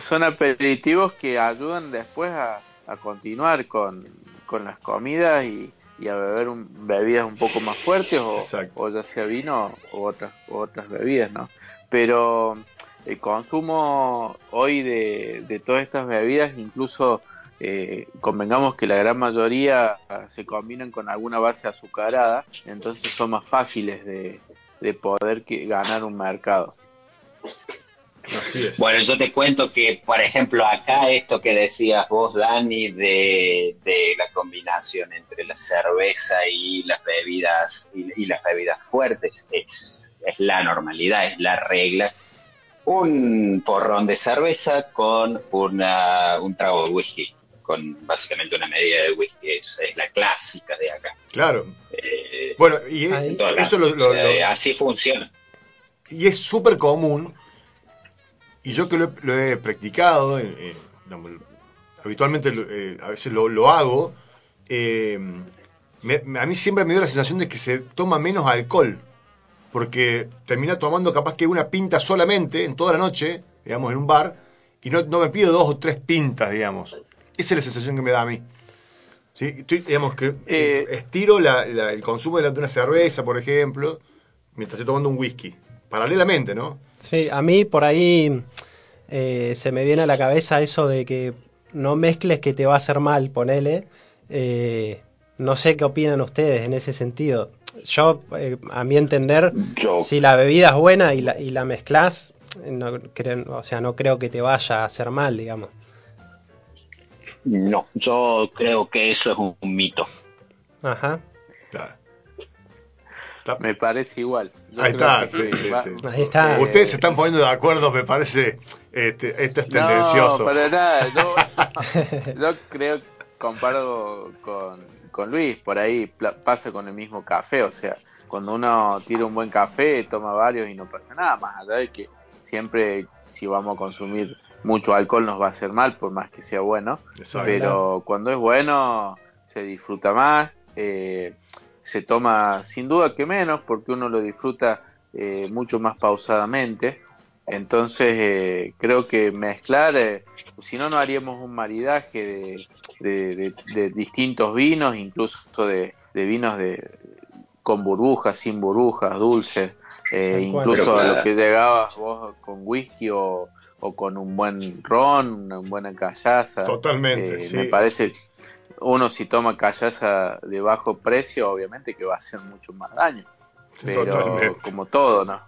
son aperitivos que ayudan después a, a continuar con, con las comidas y, y a beber un- bebidas un poco más fuertes o, o ya sea vino o otras, o otras bebidas, ¿no? Pero el consumo hoy de, de todas estas bebidas, incluso eh, convengamos que la gran mayoría se combinan con alguna base azucarada, entonces son más fáciles de, de poder que, ganar un mercado. Así es. Bueno, yo te cuento que, por ejemplo, acá esto que decías vos, Dani, de, de la combinación entre la cerveza y las bebidas y, y las bebidas fuertes es, es la normalidad, es la regla. Un porrón de cerveza con una, un trago de whisky, con básicamente una medida de whisky, es, es la clásica de acá. Claro. Eh, Bueno, y es- todos eso lo, lo- lo- así funciona. y es súper común, y yo que lo he, lo he practicado, eh, eh, digamos, habitualmente eh, a veces lo, lo hago, eh, me- me- a mí siempre me dio la sensación de que se toma menos alcohol, porque termina tomando capaz que una pinta solamente en toda la noche, digamos, en un bar, y no, no me pido dos o tres pintas, digamos. Esa es la sensación que me da a mí. ¿Sí? Estoy, digamos que Eh, estiro la- la- el consumo de, la- de una cerveza, por ejemplo, mientras estoy tomando un whisky. Paralelamente, ¿no? Sí, a mí por ahí eh, se me viene a la cabeza eso de que no mezcles que te va a hacer mal, ponele. Eh, no sé qué opinan ustedes en ese sentido. Yo, eh, a mi entender, Yo si la bebida es buena y la, y la mezclas, no creo, o sea, no creo que te vaya a hacer mal, digamos. no, yo creo que eso es un, un mito. Ajá. Claro. Está- Me parece igual. Yo Ahí está, sí, sí, va- sí. Ahí está. eh, Ustedes se están poniendo de acuerdo, me parece. Este, esto es tendencioso. No, para nada. Yo, <laughs> yo creo que comparo con, con Luis. Por ahí pasa con el mismo café. O sea, cuando uno tira un buen café, toma varios y no pasa nada. Más allá de que siempre, si vamos a consumir mucho alcohol, nos va a hacer mal, por más que sea bueno. Exacto. Pero cuando es bueno, se disfruta más. eh, se toma sin duda que menos, porque uno lo disfruta eh, mucho más pausadamente. Entonces, eh, creo que mezclar, eh, si no, no haríamos un maridaje de, de- de- de distintos vinos, incluso de, de vinos de con burbujas, sin burbujas, dulces, eh, incluso a lo que llegabas vos con whisky o, o con un buen ron, una buena callaza. Totalmente, Eh, sí. Me parece, uno si toma callaza de bajo precio, obviamente que va a hacer mucho más daño. Pero Totalmente. como todo, ¿no?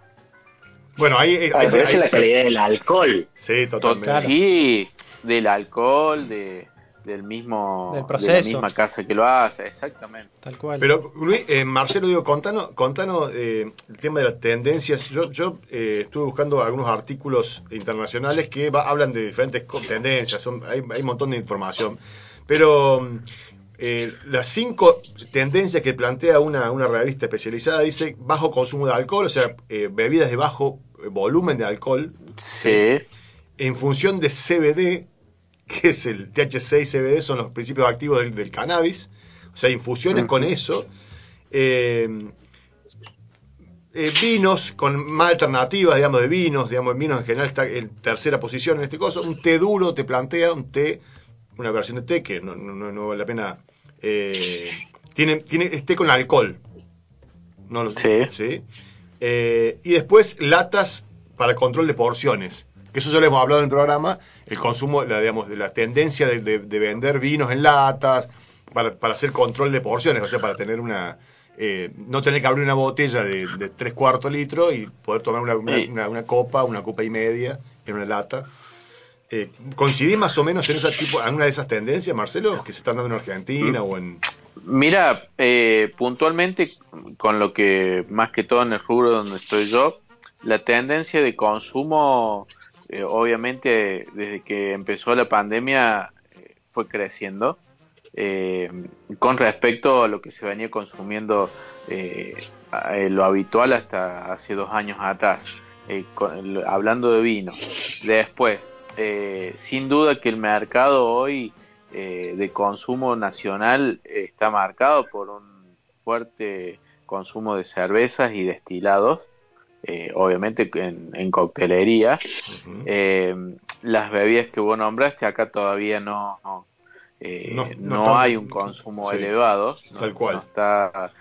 Bueno, ahí. ahí- pero esa es ahí- la calidad del alcohol. Sí, totalmente. Sí, del alcohol, de, del mismo Del de proceso. la misma casa que lo hace, exactamente. Tal cual. Pero, Luis, eh, Marcelo, digo, contanos, contanos eh, el tema de las tendencias. Yo, yo eh, estuve buscando algunos artículos internacionales que va- hablan de diferentes tendencias, son, hay, hay un montón de información. Pero mm, eh, las cinco tendencias que plantea una, una revista especializada dice bajo consumo de alcohol, o sea, eh, bebidas de bajo eh, volumen de alcohol, Sí, en función de CBD, que es el THC y CBD, son los principios activos del, del cannabis, o sea, infusiones con eso, eh, eh, vinos con más alternativas, digamos, de vinos, digamos, en vinos en general está en tercera posición en este caso, un té duro te plantea, un té, una versión de té que no, no, no- vale la pena, eh, tiene, tiene es té con alcohol, no lo Sí. ¿sí? Eh, y después latas para control de porciones. Que eso ya lo hemos hablado en el programa, el consumo, la, digamos, de la tendencia de, de- de vender vinos en latas para, para hacer control de porciones, o sea, para tener una... eh, no tener que abrir una botella de, de tres cuartos litros y poder tomar una, una- Sí. una- una copa, una copa y media en una lata. Eh, ¿Coincidís más o menos en esa tipo, alguna de esas tendencias, Marcelo, que se están dando en Argentina o en... Mira, eh, puntualmente con lo que más que todo en el rubro donde estoy yo, la tendencia de consumo, eh, obviamente desde que empezó la pandemia eh, fue creciendo eh, con respecto a lo que se venía consumiendo lo habitual hasta hace dos años atrás, hablando de vino. Después, eh, sin duda que el mercado hoy eh, de consumo nacional está marcado por un fuerte consumo de cervezas y destilados, eh, obviamente en, en coctelería. Eh, las bebidas que vos nombraste acá todavía no, no, eh, No- no, hay un consumo sí, elevado, no- tal cual. no está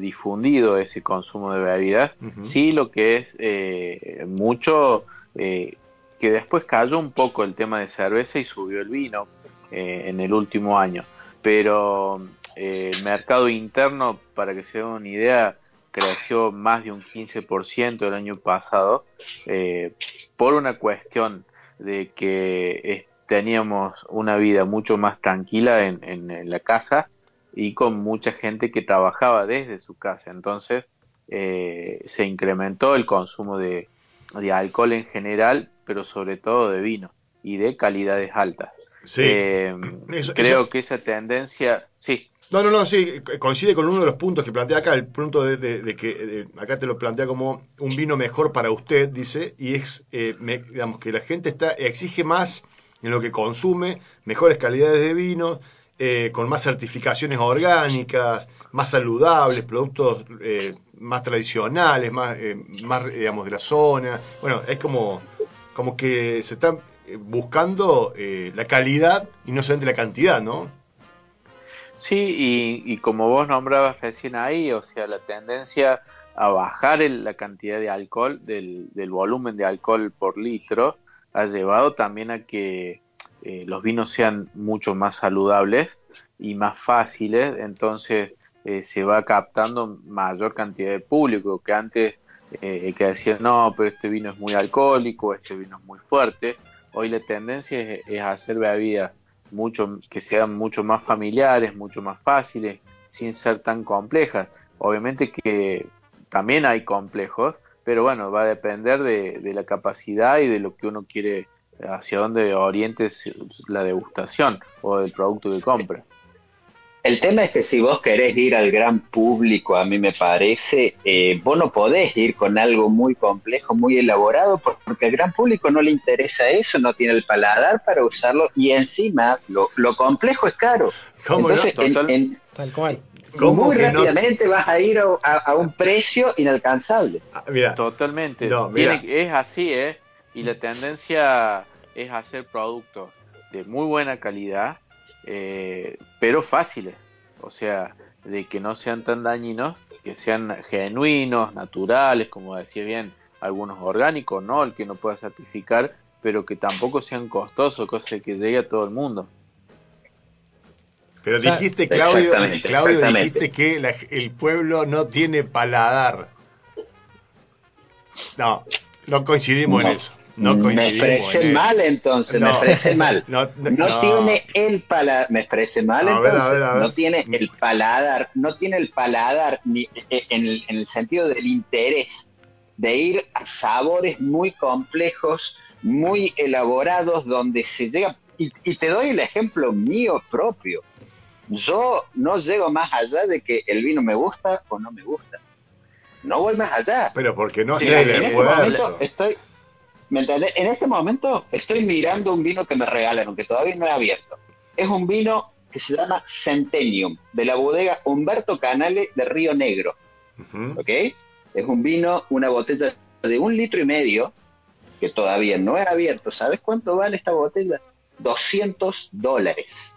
difundido ese consumo de bebidas. Sí, lo que es mucho, eh, que después cayó un poco el tema de cerveza y subió el vino eh, en el último año. Pero eh, el mercado interno, para que se den una idea, creció más de un 15% el año pasado eh, por una cuestión de que teníamos una vida mucho más tranquila en, en- en la casa y con mucha gente que trabajaba desde su casa. Entonces se incrementó el consumo de alcohol en general, pero sobre todo de vino y de calidades altas. Sí. Eh, <clears throat> Eso- creo eso- que esa tendencia, sí, No, no, no, sí, co- coincide con uno de los puntos que plantea acá, el punto de, de- de que acá te lo plantea como un vino mejor para usted, dice, y es, eh, me- digamos, que la gente está exige más en lo que consume, mejores calidades de vino, eh, con más certificaciones orgánicas, más saludables, productos eh, más tradicionales, más, eh, más, digamos, de la zona. Bueno, es como, como que se está eh, buscando eh, la calidad y no solamente la cantidad, ¿no? Sí, y, y como vos nombrabas recién ahí, o sea, la tendencia a bajar el- la cantidad de alcohol, del, del volumen de alcohol por litro, ha llevado también a que eh, los vinos sean mucho más saludables y más fáciles, entonces eh, se va captando mayor cantidad de público que antes eh, que decían, no, pero este vino es muy alcohólico, este vino es muy fuerte. Hoy la tendencia es, hacer bebidas mucho, que sean mucho más familiares, mucho más fáciles, sin ser tan complejas. Obviamente que también hay complejos, pero bueno, va a depender de, de la capacidad y de lo que uno quiere, hacia dónde oriente la degustación o el producto que compra. El tema es que si vos querés ir al gran público, a mí me parece, eh, vos no podés ir con algo muy complejo, muy elaborado, porque al gran público no le interesa eso, no tiene el paladar para usarlo y encima lo, lo complejo es caro. ¿Cómo Entonces, no? en- Total. en- Tal cual. ¿Cómo muy no? rápidamente vas a ir a, a- a un precio inalcanzable. Ah, mira, Totalmente. No, mira. Tiene- es así, ¿eh? Y la tendencia es hacer productos de muy buena calidad, eh, pero fáciles. O sea, de que no sean tan dañinos, que sean genuinos, naturales, como decía bien, algunos orgánicos, ¿no? El que no pueda certificar, pero que tampoco sean costosos, cosa que llegue a todo el mundo. pero dijiste, Claudio, Exactamente, Claudio exactamente. dijiste que la- el pueblo no tiene paladar. No, no coincidimos en eso. No me expresé en mal entonces, me expresé mal. <laughs> No, tiene el paladar, me expresé mal A ver, a entonces, ver, a ver. no tiene el paladar, no tiene el paladar ni en el, en el sentido del interés de ir a sabores muy complejos, muy elaborados, donde se llega, y, y te doy el ejemplo mío propio, yo no llego más allá de que el vino me gusta o no me gusta, no voy más allá. Pero porque no Mira, hace el en este esfuerzo. estoy, ¿me entendés? En este momento estoy mirando un vino que me regalaron, que todavía no he abierto. Es un vino que se llama Centennium, de la bodega Humberto Canale de Río Negro. ¿ok? Es un vino, una botella de un litro y medio, que todavía no he abierto. ¿Sabes cuánto vale esta botella? 200 dólares.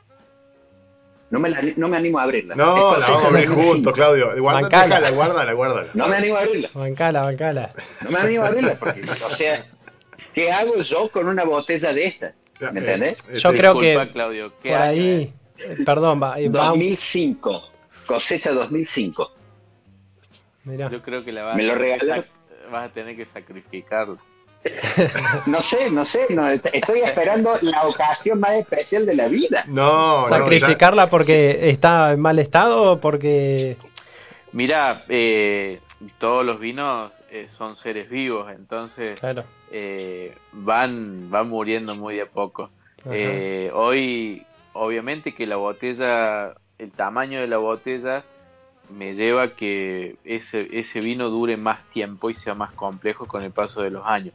No me, la- no me animo a abrirla. No, la vamos a abrir 2005. juntos, Claudio. Déjala, guárdala, guárdala. No me animo a abrirla. Bancala, bancala. No me animo a abrirla porque, o sea, ¿qué hago yo con una botella de estas? ¿Me entendés? Eh, Yo eh, creo Disculpa, que Claudio, ¿qué Por año ahí, eh, perdón, va, va un- 2005, cosecha 2005. mirá. Yo creo que la vas, Me lo a tener que regalaron. sac- vas a tener que sacrificarla. <laughs> No sé, no sé, no, est- estoy esperando la ocasión más especial de la vida. No, no, ¿Sacrificarla porque está en mal estado o porque... Mira, eh, todos los vinos eh, son seres vivos, entonces Claro. Eh, van, van muriendo muy de a poco. Eh, hoy, obviamente que la botella, el tamaño de la botella me lleva a que ese, ese vino dure más tiempo y sea más complejo con el paso de los años.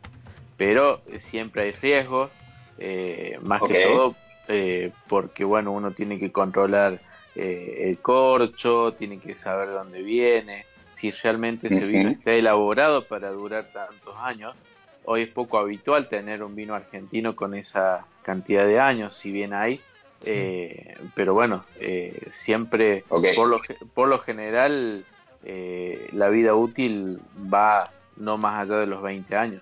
Pero eh, siempre hay riesgos, eh, más que todo eh, porque bueno, uno tiene que controlar eh, el corcho, tiene que saber dónde viene, si realmente ese vino está elaborado para durar tantos años. Hoy es poco habitual tener un vino argentino con esa cantidad de años, si bien hay, Eh, pero bueno, eh, siempre, por, lo, ge- por lo general, eh, la vida útil va no más allá de los 20 años.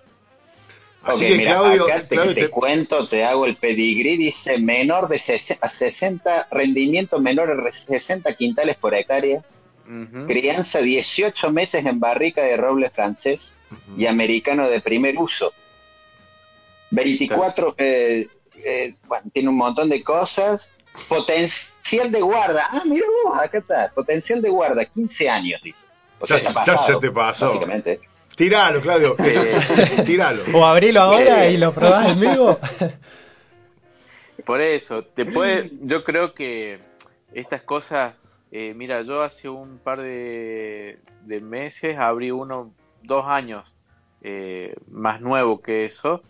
Así Ok, que mira, Claudio, acá te, Claudio, te te- cuento, te hago el pedigrí, dice menor de sese- a 60, rendimiento menor a 60 quintales por hectárea, crianza 18 meses en barrica de roble francés y americano de primer uso. 24, eh, eh, bueno, tiene un montón de cosas. Potencial de guarda, ah, mira vos, acá está, potencial de guarda, 15 años, dice. O sea, Ya- se ha ya pasado, se te pasó. Básicamente. Tiralo, Claudio. <laughs> Eh. <laughs> Tiralo. O abrilo ahora Eh. y lo probás en vivo. <laughs> Por eso, te puede, yo creo que estas cosas, eh, mira, yo hace un par de, de meses abrí uno, dos años eh, más nuevo que eso,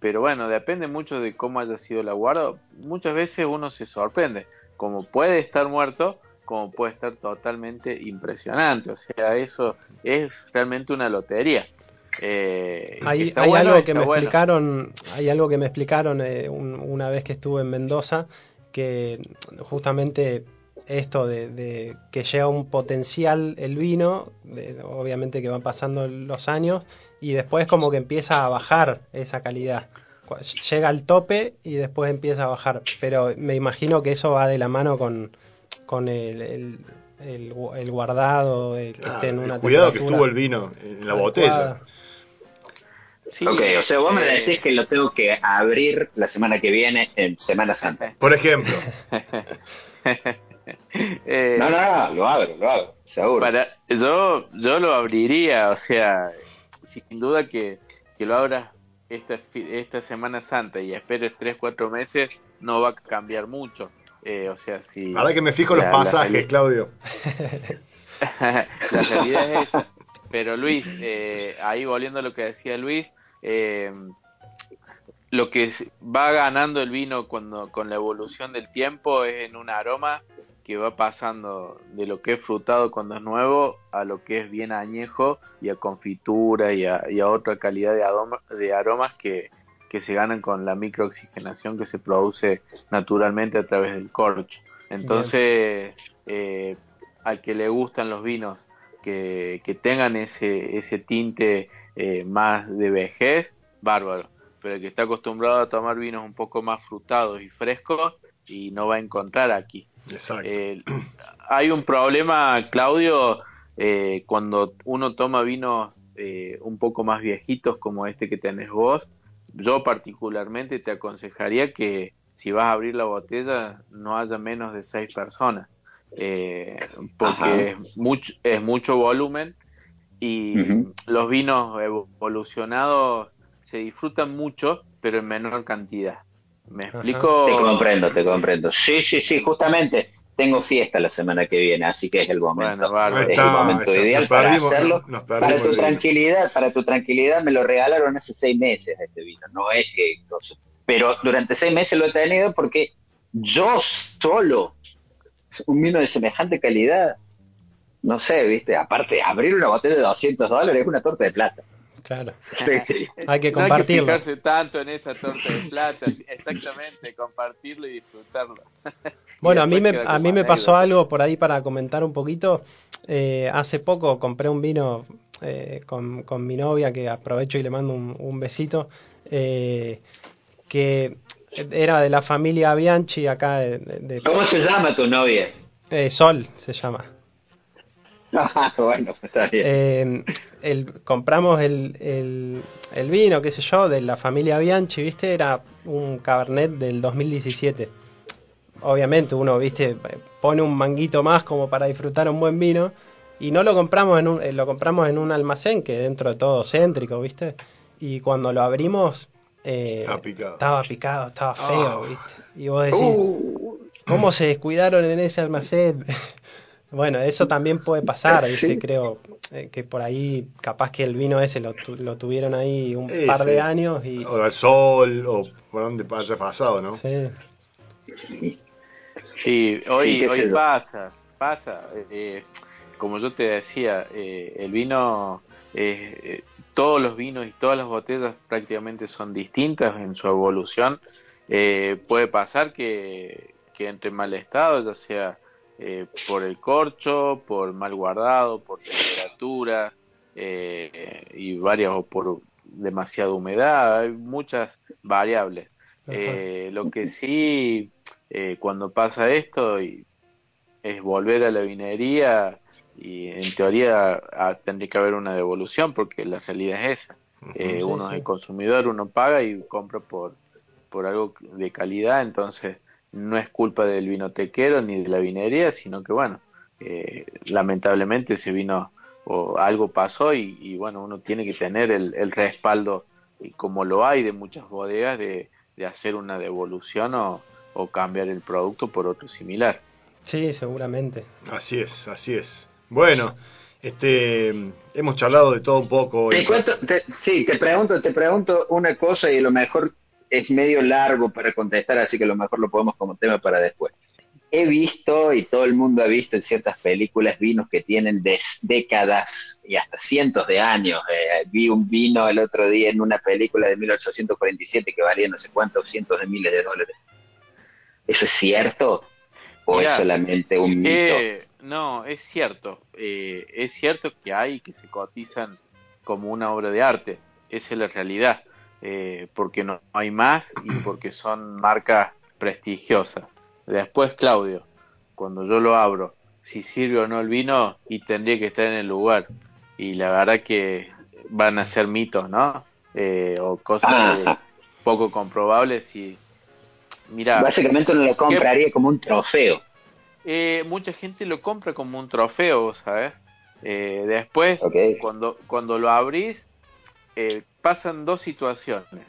pero bueno, depende mucho de cómo haya sido la guarda. Muchas veces uno se sorprende, como puede estar muerto, como puede estar totalmente impresionante. O sea, eso es realmente una lotería. Eh, Hay, hay bueno, algo que me explicaron, hay algo que me explicaron eh, un- una vez que estuve en Mendoza, que justamente esto de, de que llega un potencial el vino, de- obviamente que van pasando los años, y después como que empieza a bajar esa calidad. Llega al tope y después empieza a bajar. Pero me imagino que eso va de la mano con, con el, el, el gu- el guardado, eh, que esté en una el cuidado que estuvo el vino en la adecuada. botella. Sí, Ok, o sea, vos me eh, decís que lo tengo que abrir la semana que viene en Semana Santa. Por ejemplo, <laughs> <laughs> eh, No, no, no, lo abro, lo abro, seguro. Para, yo, yo lo abriría, o sea, sin duda que, que lo abras esta, fi- esta Semana Santa y esperes 3, 4 meses, no va a cambiar mucho. Eh, o sea, si... ahora que me fijo los la- la pasajes, Claudio. <laughs> la realidad es esa. Pero Luis, eh, ahí volviendo a lo que decía Luis, eh, lo que va ganando el vino cuando con la evolución del tiempo es en un aroma que va pasando de lo que es frutado cuando es nuevo a lo que es bien añejo y a confitura y a, y a otra calidad de, de aromas que, que se ganan con la microoxigenación que se produce naturalmente a través del corcho. Entonces, eh, al que le gustan los vinos que, que tengan ese, ese tinte eh, más de vejez, bárbaro. Pero el que está acostumbrado a tomar vinos un poco más frutados y frescos y no va a encontrar aquí. Exacto. Eh, hay un problema, Claudio, eh, cuando uno toma vinos eh, un poco más viejitos como este que tenés vos. Yo particularmente te aconsejaría que si vas a abrir la botella no haya menos de seis personas, eh, porque Ajá. es mucho, es mucho volumen y los vinos evolucionados se disfrutan mucho, pero en menor cantidad. ¿Me explico? Te comprendo, te comprendo. Sí, sí, sí, justamente tengo fiesta la semana que viene, así que es el momento. Bueno, bárbaro. Ahí es está, el momento ahí está. ideal para perdimos, hacerlo. nos Para tu tranquilidad, para tu tranquilidad me lo regalaron hace seis meses este vino, no es que. Pero durante seis meses lo he tenido porque yo solo, un vino de semejante calidad, no sé, viste, aparte abrir una botella de 200 dólares es una torta de plata. Claro. <laughs> Sí. Hay que No hay que compartirlo. fijarse tanto en esa torta de plata, exactamente, compartirlo y disfrutarlo. <laughs> Bueno, Y a mí me, a mí me pasó algo por ahí para comentar un poquito. Eh, hace poco compré un vino eh, con, con mi novia, que aprovecho y le mando un, un besito, eh, que era de la familia Bianchi, acá de, de- de- ¿Cómo se llama tu novia? eh, Sol, se llama. <laughs> Bueno, está bien. Eh, el, compramos el, el, el vino, qué sé yo, de la familia Bianchi, ¿viste? Era un Cabernet del 2017. Obviamente uno, ¿viste? Pone un manguito más como para disfrutar un buen vino. Y no lo compramos en un, eh, lo compramos en un almacén que dentro de todo céntrico, ¿viste? Y cuando lo abrimos, eh, Estaba picado. estaba picado, estaba feo, Ah. ¿viste? Y vos decís, Uh, ¿Cómo se descuidaron en ese almacén? <laughs> bueno, eso también puede pasar, <laughs> creo eh, que por ahí capaz que el vino ese lo, tu- lo tuvieron ahí un par de años y... O al sol, o por donde haya pasado, ¿no? Sí, Sí, Sí, hoy, pasa, pasa. eh, como yo te decía, eh, el vino, eh, eh, todos los vinos y todas las botellas prácticamente son distintas en su evolución. Eh, puede pasar que, que entre en mal estado, ya sea eh, por el corcho, por mal guardado, por temperatura eh, y varias o por demasiada humedad, hay muchas variables. Eh, lo que sí, eh, cuando pasa esto, y es volver a la vinería y en teoría tendría que haber una devolución porque la realidad es esa. Eh, uno es el consumidor, uno paga y compra por, por algo de calidad, entonces no es culpa del vinotequero ni de la vinería, sino que bueno, eh, lamentablemente ese vino o algo pasó y, bueno, uno tiene que tener el, el respaldo, y como lo hay de muchas bodegas, de, de hacer una devolución o, o cambiar el producto por otro similar. Sí, seguramente. Así es, así es. Bueno, este, hemos charlado de todo un poco. Te cuento, sí, te pregunto, te pregunto una cosa y a lo mejor es medio largo para contestar, así que a lo mejor lo podemos como tema para después. He visto y todo el mundo ha visto en ciertas películas vinos que tienen décadas y hasta cientos de años. Eh, vi un vino el otro día en una película de 1847 que valía no sé cuántos cientos de miles de dólares. ¿Eso es cierto? ¿O es solamente un mito? Eh, no, es cierto. Eh, es cierto que hay que se cotizan como una obra de arte. Esa es la realidad. Eh, porque no hay más y porque son marcas prestigiosas. Después, Claudio, cuando yo lo abro, si sirve o no el vino y tendría que estar en el lugar. Y la verdad que van a ser mitos, ¿no? Eh, o cosas poco comprobables y mira básicamente uno lo compraría como un trofeo eh, mucha gente lo compra como un trofeo, ¿sabes? Eh, después, cuando, cuando lo abrís, eh, pasan dos situaciones.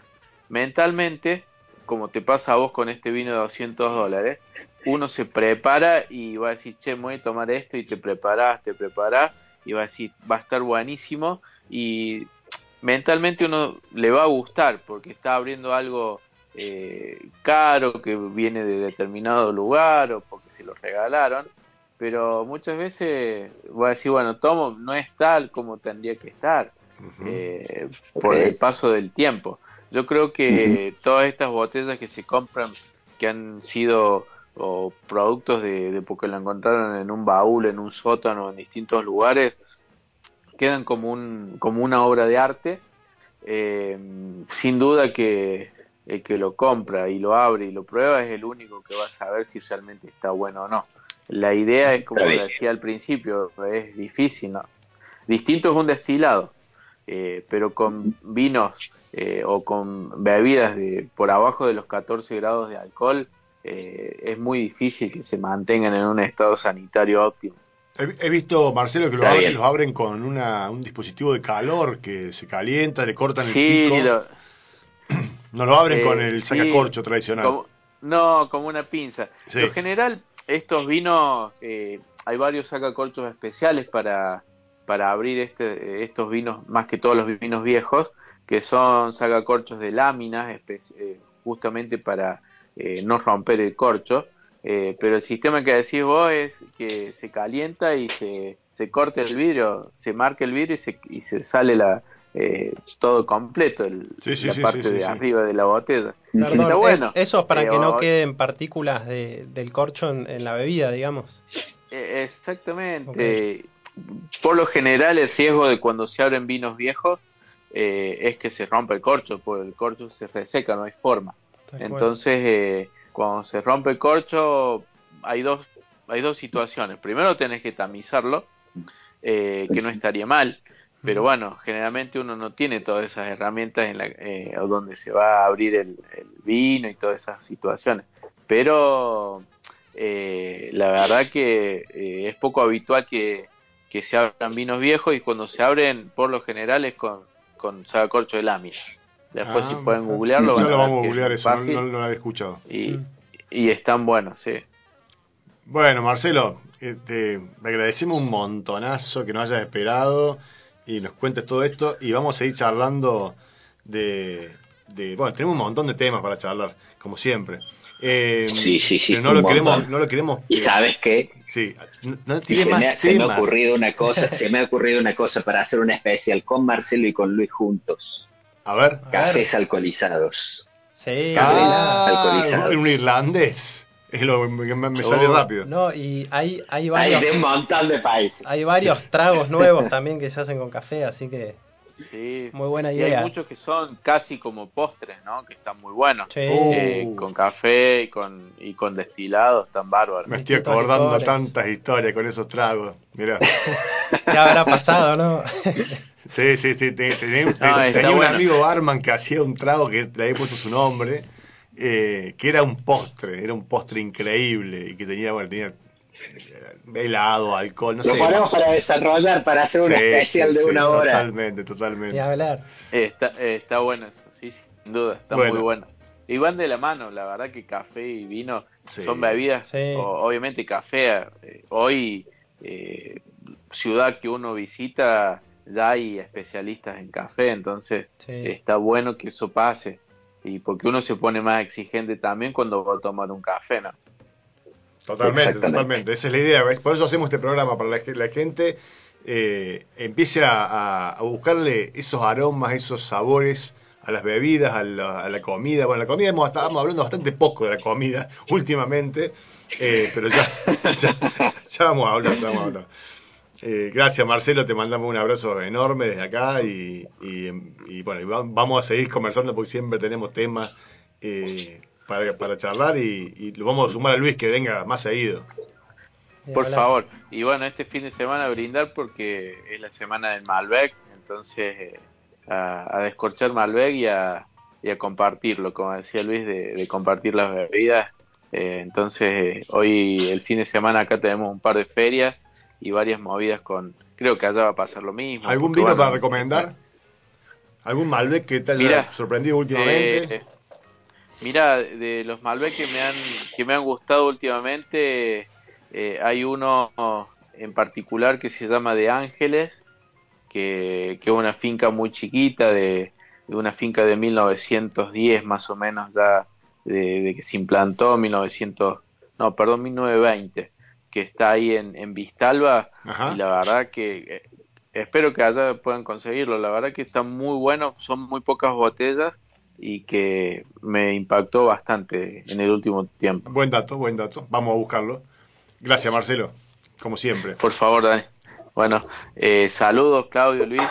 Mentalmente, como te pasa a vos con este vino de 200 dólares, uno se prepara y va a decir, che, me voy a tomar esto y te preparás, te preparás y va a decir, va a estar buenísimo y mentalmente uno le va a gustar porque está abriendo algo eh, caro, que viene de determinado lugar o porque se lo regalaron, pero muchas veces voy a decir, bueno, tomo, no es tal como tendría que estar eh, por el paso del tiempo. Yo creo que todas estas botellas que se compran, que han sido o productos de, porque lo encontraron en un baúl, en un sótano, en distintos lugares, quedan como, un, como una obra de arte. Eh, sin duda que el que lo compra y lo abre y lo prueba es el único que va a saber si realmente está bueno o no. La idea es, como decía al principio, es difícil, ¿no? Distinto es un destilado, eh, pero con vinos eh, o con bebidas de por abajo de los 14 grados de alcohol eh, es muy difícil que se mantengan en un estado sanitario óptimo. He, visto, Marcelo, que lo abren, los abren con una, un dispositivo de calor que se calienta, le cortan el pico. <clears throat> No lo abren con el sacacorcho tradicional. no, como una pinza. En general, estos vinos, eh, hay varios sacacorchos especiales para, para abrir este, estos vinos, más que todos los vinos viejos, que son sacacorchos de láminas, eh, justamente para eh, no romper el corcho. pero el sistema que decís vos es que se calienta y se, se corta el vidrio, se marca el vidrio y se, y se sale la, eh, todo completo, el, la parte de arriba de la botella. bueno. Eso es para que no queden partículas de, del corcho en, la bebida, digamos. Eh, exactamente. Por lo general, el riesgo de cuando se abren vinos viejos eh, es que se rompe el corcho, porque el corcho se reseca, no hay forma. Entonces, cuando se rompe el corcho, hay dos, hay dos situaciones. Primero, tenés que tamizarlo, que no estaría mal pero bueno, generalmente uno no tiene todas esas herramientas en la, eh, donde se va a abrir el, vino y todas esas situaciones. Pero eh, la verdad que eh, es poco habitual que, se abran vinos viejos y cuando se abren, por lo general, es con, con corcho de lámina. Después, si ah, pueden googlearlo, ya lo vamos a googlear, eso no, lo había escuchado. Y, y están buenos, sí. Bueno, Marcelo, te agradecemos un montonazo que nos hayas esperado y nos cuentes todo esto y vamos a ir charlando de, bueno, tenemos un montón de temas para charlar, como siempre. Eh, sí, sí, sí. Pero no lo, queremos, no lo queremos. ¿Y sabes qué? Sí, no, se, me, se, me, ha ocurrido una <laughs> cosa, se me ha ocurrido una cosa para hacer una especial con Marcelo y con Luis juntos. A ver. Cafés alcoholizados. Sí. Cafés ah, alcoholizados. Un irlandés. Es lo que me, me sale Oh, rápido. No, y hay, hay Hay varios, de un montón de países. hay varios tragos nuevos <laughs> también que se hacen con café, así que Sí. muy buena Y idea. hay muchos que son casi como postres, ¿no? Que están muy buenos. Sí. Eh, Uh. con café y con, y con destilados, están bárbaros. Me estoy acordando tantas historias con esos tragos. Mirá. <laughs> ¿Qué habrá pasado, no? <laughs> Sí, sí, sí. te- Tenía, No, está tenía un bueno. amigo barman que hacía un trago que le había puesto su nombre, eh, que era un postre, era un postre increíble y que tenía, bueno, tenía helado, alcohol, no Lo sé. ponemos para desarrollar, para hacer un Sí, especial sí, de sí, una hora. Totalmente, totalmente. Ni hablar. Eh, está, eh, está bueno eso, sí, sin duda, está Bueno. muy bueno. Y van de la mano, la verdad que café y vino Sí. son bebidas, Sí. o- obviamente café, eh, hoy eh, ciudad que uno visita ya hay especialistas en café, entonces Sí. está bueno que eso pase. Y porque uno se pone más exigente también cuando va a tomar un café, ¿no? Totalmente, totalmente. Esa es la idea. Por eso hacemos este programa, para que la gente eh, empiece a, buscarle esos aromas, esos sabores a las bebidas, a la, a la comida. Bueno, la comida hemos, estábamos hablando bastante poco de la comida <laughs> últimamente, eh, pero ya, <laughs> ya, ya vamos a hablar, ya vamos a hablar. Eh, gracias Marcelo, te mandamos un abrazo enorme desde acá y, y, y, bueno, y va- vamos a seguir conversando porque siempre tenemos temas eh, para, para charlar y, y lo vamos a sumar a Luis que venga más seguido. Por favor. Y bueno, este fin de semana brindar porque es la semana del Malbec, entonces eh, a, a descorchar Malbec y a, y a compartirlo, como decía Luis, de, de compartir las bebidas. Eh, entonces eh, hoy el fin de semana acá tenemos un par de ferias y varias movidas con... Creo que allá va a pasar lo mismo. ¿Algún vino bueno, para recomendar? ¿Algún Malbec que te haya Mira, sorprendido últimamente? Eh, mira, de los Malbec que me han, que me han gustado últimamente, eh, hay uno en particular que se llama De Ángeles, que, que es una finca muy chiquita, de, de una finca de 1910 más o menos, ya de, de que se implantó, 1900, no, perdón, 1920, que está ahí en, en Vistalba, Ajá. y la verdad que eh, espero que allá puedan conseguirlo. La verdad que está muy bueno, son muy pocas botellas y que me impactó bastante en el último tiempo. Buen dato, buen dato. Vamos a buscarlo. Gracias Marcelo, como siempre. Por favor, Dani. Bueno, eh, saludos Claudio, Luis,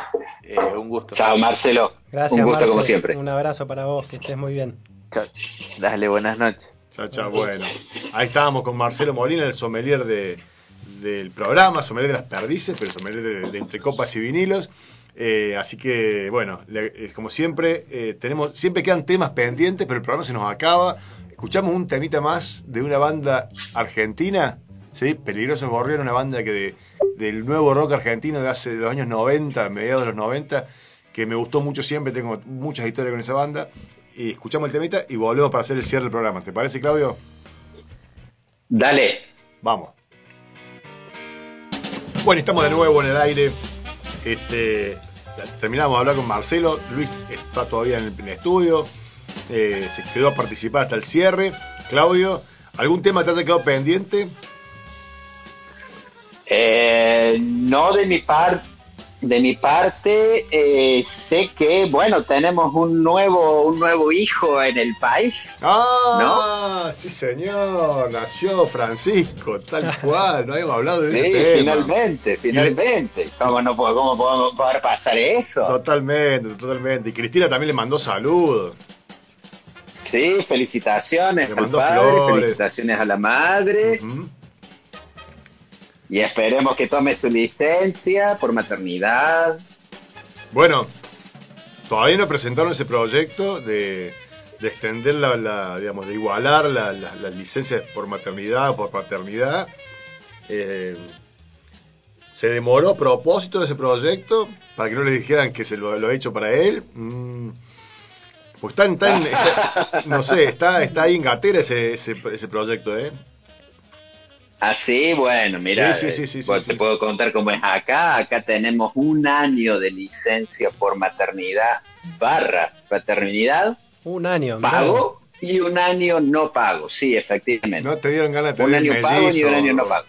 eh, un gusto. Chao, Marcelo. Gracias, Un gusto Marce. como siempre. Un abrazo para vos, que estés muy bien. Chao. Dale, buenas noches. Chao, chao, bueno. Ahí estábamos con Marcelo Molina, el sommelier de, del programa, sommelier de las perdices, pero sommelier de, de entre copas y vinilos. Eh, así que, bueno, le- como siempre, eh, tenemos, siempre quedan temas pendientes, pero el programa se nos acaba. Escuchamos un temita más de una banda argentina, ¿sí? Peligrosos Gorrión, una banda que de- del nuevo rock argentino de hace de los años 90, mediados de los 90, que me gustó mucho siempre, tengo muchas historias con esa banda. Y escuchamos el temita y volvemos para hacer el cierre del programa. ¿Te parece, Claudio? Dale. Vamos. Bueno, estamos de nuevo en el aire. Este, terminamos de hablar con Marcelo. Luis está todavía en el, estudio. Eh, se quedó a participar hasta el cierre. Claudio, ¿algún tema te haya quedado pendiente? Eh, no de mi parte. De mi parte, eh, sé que, bueno, tenemos un nuevo, un nuevo hijo en el país. Ah, sí señor, nació Francisco, tal <laughs> cual, no habíamos hablado de Sí, ese tema. finalmente, finalmente. ¿Cómo, no, ¿Cómo podemos poder pasar eso? Totalmente, totalmente. Y Cristina también le mandó saludos. Sí, felicitaciones Le al mandó padre, flores. felicitaciones a la madre. Ujú. Y esperemos que tome su licencia por maternidad. Bueno, todavía no presentaron ese proyecto de, de extender la, la, digamos, de igualar la- la- las licencias por maternidad o por paternidad. Eh, se demoró a propósito de ese proyecto para que no le dijeran que se lo, lo ha hecho para él. Mm, pues en- está- no sé, está, está ahí en gatera ese, ese, ese proyecto, ¿eh? Así, bueno, mira, Sí, sí, sí, sí, eh, pues te puedo contar cómo es acá. Acá tenemos un año de licencia por maternidad barra paternidad Un año. mirá. pago y un año no pago. Sí, efectivamente. ¿No te dieron ganas de Un tener año pago ni mellizos un año no pago.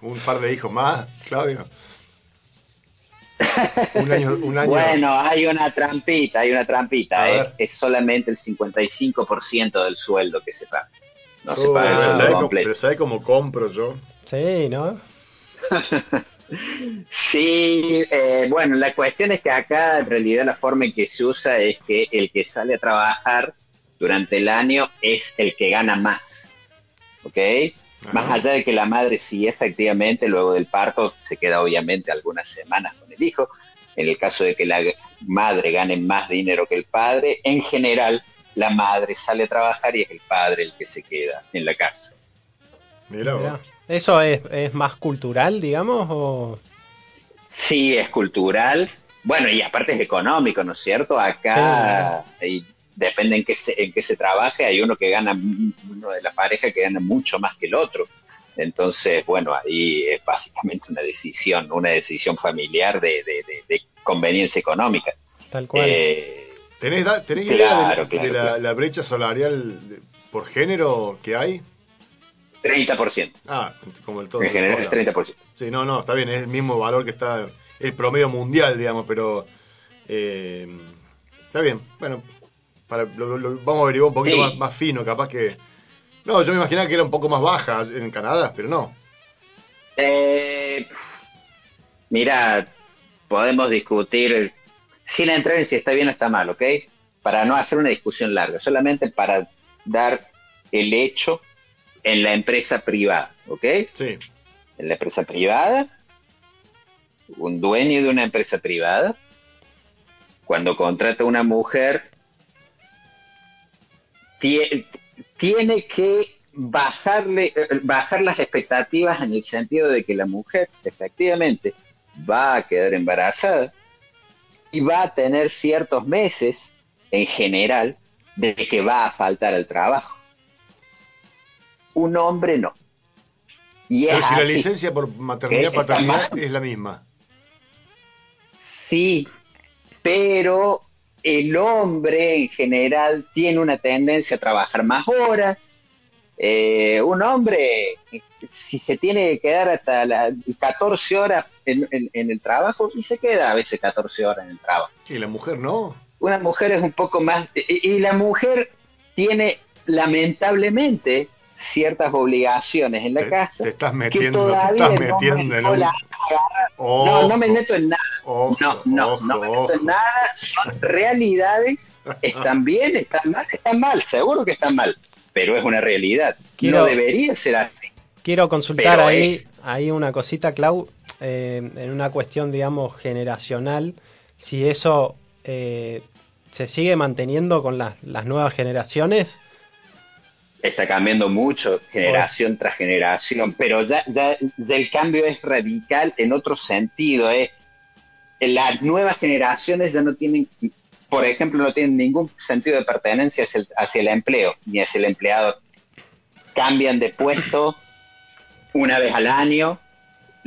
Un par de hijos más, Claudio. Un año, un año. Bueno, hay una trampita, hay una trampita. eh. Es solamente el 55% del sueldo que se paga. No se paga el pero sueldo ¿sabés cómo- completo. pero ¿sabés cómo compro yo? Sí, ¿no? <laughs> Sí, eh, bueno, la cuestión es que acá en realidad la forma en que se usa es que el que sale a trabajar durante el año es el que gana más, ¿ok? Ajá. Más allá de que la madre sí efectivamente luego del parto se queda obviamente algunas semanas con el hijo, en el caso de que la madre gane más dinero que el padre, en general la madre sale a trabajar y es el padre el que se queda en la casa. Mirá. ¿Eso es, es más cultural, digamos? O... Sí, es cultural. Bueno, y aparte es económico, ¿no es cierto? Acá y depende en qué se, en qué se trabaje, hay uno que gana, uno de la pareja que gana mucho más que el otro. Entonces, bueno, ahí es básicamente una decisión, una decisión familiar de, de- de- de conveniencia económica. Tal cual. Eh, ¿Tenés, da- tenés Claro, idea de, la- claro, de la, claro. la brecha salarial de- por género que hay? 30%. Ah, como el todo. En general es 30%. Sí, no, no, está bien, es el mismo valor que está el promedio mundial, digamos, pero eh, está bien. Bueno, para, lo, lo- vamos a averiguar un poquito Sí. más, más fino, capaz que... No, yo me imaginaba que era un poco más baja en Canadá, pero no. Eh, mira, podemos discutir sin entrar en si está bien o está mal, ¿ok? Para no hacer una discusión larga, solamente para dar el hecho en la empresa privada, ¿ok? Sí, En la empresa privada, un dueño de una empresa privada, cuando contrata a una mujer, tie- tiene que bajarle, eh, bajar las expectativas en el sentido de que la mujer efectivamente va a quedar embarazada y va a tener ciertos meses en general de que va a faltar al trabajo. Un hombre no. Y pero si la licencia por maternidad Eh, paternidad mal. es la misma. Sí, pero el hombre en general tiene una tendencia a trabajar más horas. Eh, un hombre, si se tiene que quedar hasta las 14 horas en, en- en el trabajo, y se queda a veces 14 horas en el trabajo. Y la mujer no. Una mujer es un poco más... Y, y la mujer tiene, lamentablemente, ciertas obligaciones en la Te, casa. te estás que metiendo, te estás en no un... Ojo, No, no me meto en nada. ojo, No, no, ojo, no me meto en nada, son realidades, <laughs> están bien, están mal, están mal, seguro que están mal, pero es una realidad. Quiero- No debería ser así. Quiero consultar ahí, es- ahí una cosita, Clau, eh, en una cuestión, digamos, generacional, si eso eh, se sigue manteniendo con las, las nuevas generaciones. Está cambiando mucho, generación tras generación, pero ya, ya, ya el cambio es radical en otro sentido. ¿eh? Las nuevas generaciones ya no tienen, por ejemplo, no tienen ningún sentido de pertenencia hacia el, hacia el empleo ni hacia el empleador. Cambian de puesto una vez al año,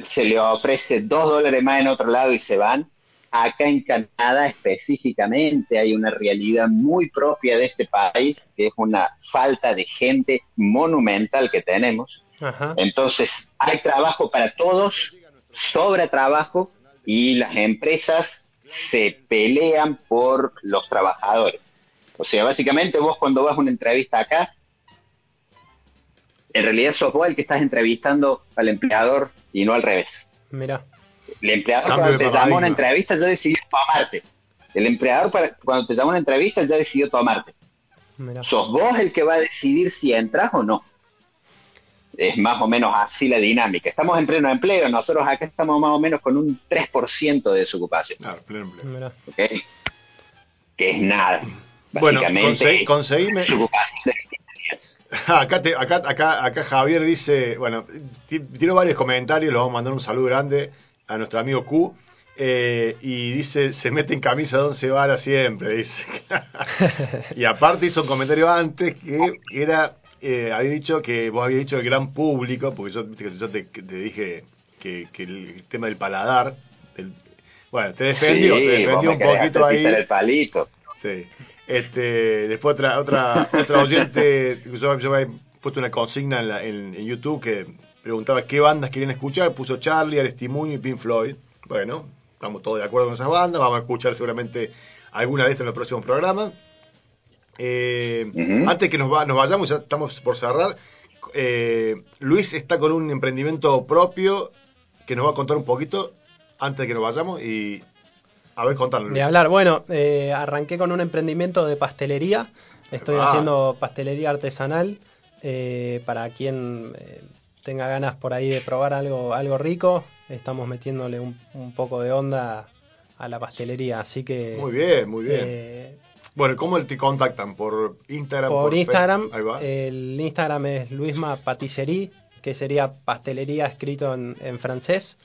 se le ofrece dos dólares más en otro lado y se van. Acá en Canadá específicamente hay una realidad muy propia de este país, que es una falta de gente monumental que tenemos. Ajá. Entonces, hay trabajo para todos, sobra trabajo y las empresas se pelean por los trabajadores. O sea, básicamente vos cuando vas a una entrevista acá, en realidad sos vos el que estás entrevistando al empleador y no al revés. Mira, El empleador Cambio cuando te llama a una entrevista ya decidió tomarte. El empleador para- cuando te llama a una entrevista ya decidió tomarte. mira. Sos vos el que va a decidir si entras o no. Es más o menos así la dinámica. Estamos en pleno empleo, nosotros acá estamos más o menos con un 3% de desocupación, Claro, pleno empleo. Mira. ¿ok? Que es nada. Bueno, Básicamente conseguí- de 20 días. <laughs> Acá, te- acá, acá, acá Javier dice, bueno, ti- tiene varios comentarios, le vamos a mandar un saludo grande a nuestro amigo Q. eh, y dice, se mete en camisa de once varas siempre, dice. <laughs> y aparte hizo un comentario antes que era, eh, había dicho que vos habías dicho el gran público, porque yo, yo te, dije que, que el tema del paladar, del- bueno, te defendió, Sí, te un poquito ahí. el palito. Sí. Este, después otra, otra, otra oyente, yo, yo había puesto una consigna en, la- en- en YouTube que preguntaba qué bandas querían escuchar, puso Charlie, Aristimuño y Pink Floyd. Bueno, estamos todos de acuerdo con esas bandas, vamos a escuchar seguramente alguna de estas en los próximos programas. Eh, Ujú. Antes que nos, va- nos vayamos, ya estamos por cerrar. eh, Luis está con un emprendimiento propio que nos va a contar un poquito antes de que nos vayamos y a ver contarlo. De hablar, bueno, eh, arranqué con un emprendimiento de pastelería. Estoy Ah. haciendo pastelería artesanal eh, para quien eh, tenga ganas por ahí de probar algo, algo rico. Estamos metiéndole un, un poco de onda a la pastelería, así que Muy bien, muy bien. Bueno, ¿cómo te contactan? ¿Por Instagram? por Facebook? Instagram, Ahí va. el Instagram es Luisma Patisserie, que sería pastelería escrito en, en francés.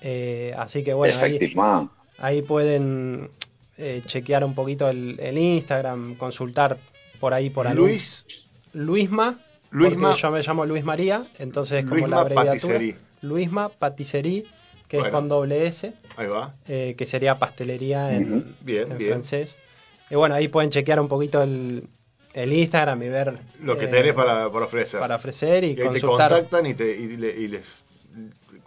Eh, así que bueno, ahí. Ahí pueden eh, chequear un poquito el, el Instagram, consultar por ahí por algún- Luis, Luisma. Luisma- porque yo me llamo Luis María, entonces como Luisma la abreviatura. Patisserie. Luisma Patisserie, que Bueno. es con doble S, ahí va. eh, que sería pastelería en. Bien, en bien. francés. Y bueno, ahí pueden chequear un poquito el, el Instagram y ver Lo que eh, tenés para, para ofrecer. para ofrecer y Y ahí te consultar. contactan y, te, y, le, y les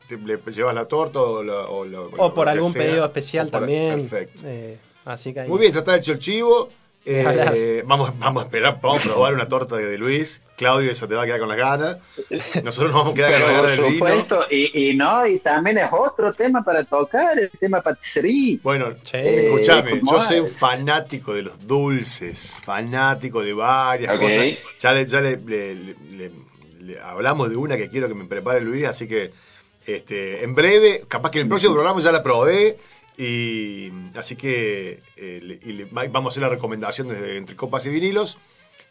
te- le llevas la torta o, la- o lo- O por algún sea. pedido especial por- también. Perfecto. eh, así que ahí- Muy bien, ya está hecho el chivo. Eh, vamos, vamos a esperar, vamos a probar una torta de Luis. Claudio, eso te va a quedar con las ganas. Nosotros nos vamos a quedar con las ganas del vino. supuesto, y, y no, y también es otro tema para tocar, el tema patisserie. Bueno, Sí. escúchame, ¿cómo yo soy un fanático de los dulces, fanático de varias cosas. Ya, le, ya le, le- le- le- le hablamos de una que quiero que me prepare Luis, así que este, en breve, capaz que en el próximo programa ya la probé. Y así que eh, le- y le- va- vamos a hacer la recomendación desde entre copas y vinilos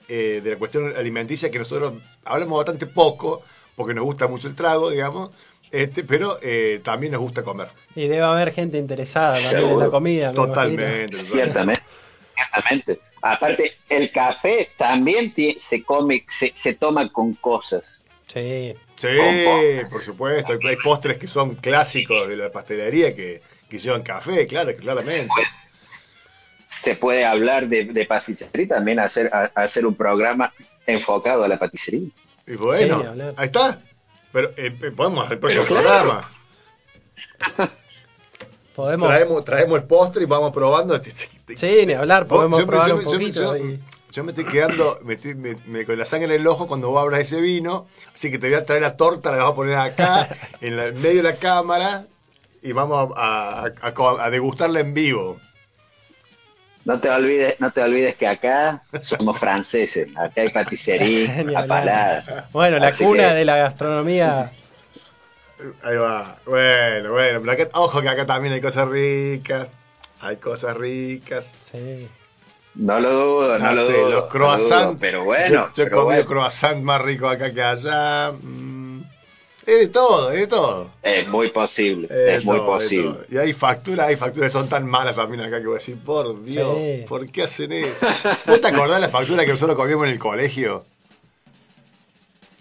eh, de la cuestión alimenticia que nosotros hablamos bastante poco porque nos gusta mucho el trago, digamos, este, pero eh, también nos gusta comer. Y debe haber gente interesada también en la comida. Totalmente. Ciertamente, ciertamente. Aparte, el café también se come, se, se toma con cosas. Sí. Sí, por supuesto. Hay, hay postres que son clásicos de la pastelería que, que llevan café, claro, claramente. Se puede hablar de, de patisserie, también hacer, a- hacer un programa enfocado a la patisserie. Y bueno, Sí, ahí está. Pero eh, eh, podemos hacer el próximo Pero claro. programa. <laughs> Podemos. Traemos, traemos el postre y vamos probando. Sí, ni hablar, podemos Yo me- probar yo un yo me- poquito. yo- y- yo me estoy quedando me estoy- me- me- con la sangre en el ojo cuando vos abras ese vino. Así que te voy a traer la torta, la vas a poner acá, <laughs> en, la- en medio de la cámara, y vamos a, a- a- a degustarla en vivo. No te olvides, no te olvides que acá somos franceses, acá hay patisserie <laughs> Ni a hablar. palada. Bueno, la Así cuna que- de la gastronomía. Ahí va. Bueno, bueno. Pero acá, ojo que acá también hay cosas ricas. Hay cosas ricas. Sí. No lo dudo, no, No lo sé, dudo. los no lo croissants. dudo, pero bueno. Yo, yo he pero comido bueno. croissant más rico acá que allá. Mm, es de todo, es de todo. Es muy posible, Es es muy todo, posible. Y hay facturas, hay facturas que son tan malas también acá que voy a decir, por Dios, Sí. ¿por qué hacen eso? ¿Vos te acordás de la factura que nosotros comíamos en el colegio?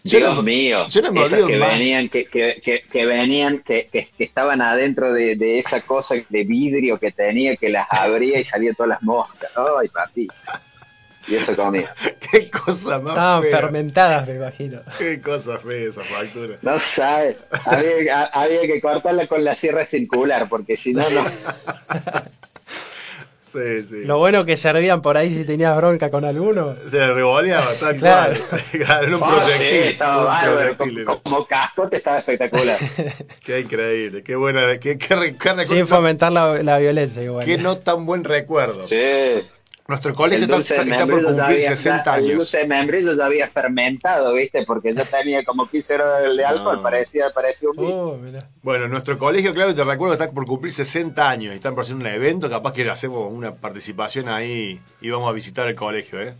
Yo Dios no- mío, yo no me esas que más. venían, que, que, que, que venían, que, que, que estaban adentro de, de esa cosa de vidrio que tenía, que las abría y salían todas las moscas. Ay, papi. Y eso comía. <laughs> Qué cosa más Estaban fea. fermentadas, me imagino. Qué cosa fea esa factura. No sabes, <laughs> había, que cortarla con la sierra circular, porque si no, no. <laughs> Sí, sí. Lo bueno que servían por ahí si tenías bronca con alguno. Se le revoleaba tal Claro. cual. era un Oh, sí, estaba un bárbaro. proyectil. Como, como cascote estaba espectacular. Qué increíble, qué buena, qué, qué, qué Sin fomentar la, la violencia, igual. qué no tan buen recuerdo. Sí. Nuestro colegio El está, dulce de está- está por cumplir había- 60 ya- El años. dulce de membrillo ya había fermentado, ¿viste? Porque ya tenía como 15 horas de alcohol, No. parecía, parecía un vino. Oh. Bueno, nuestro colegio, claro, te recuerdo, está por cumplir 60 años y están por hacer un evento, capaz que hacemos una participación ahí y vamos a visitar el colegio, ¿eh?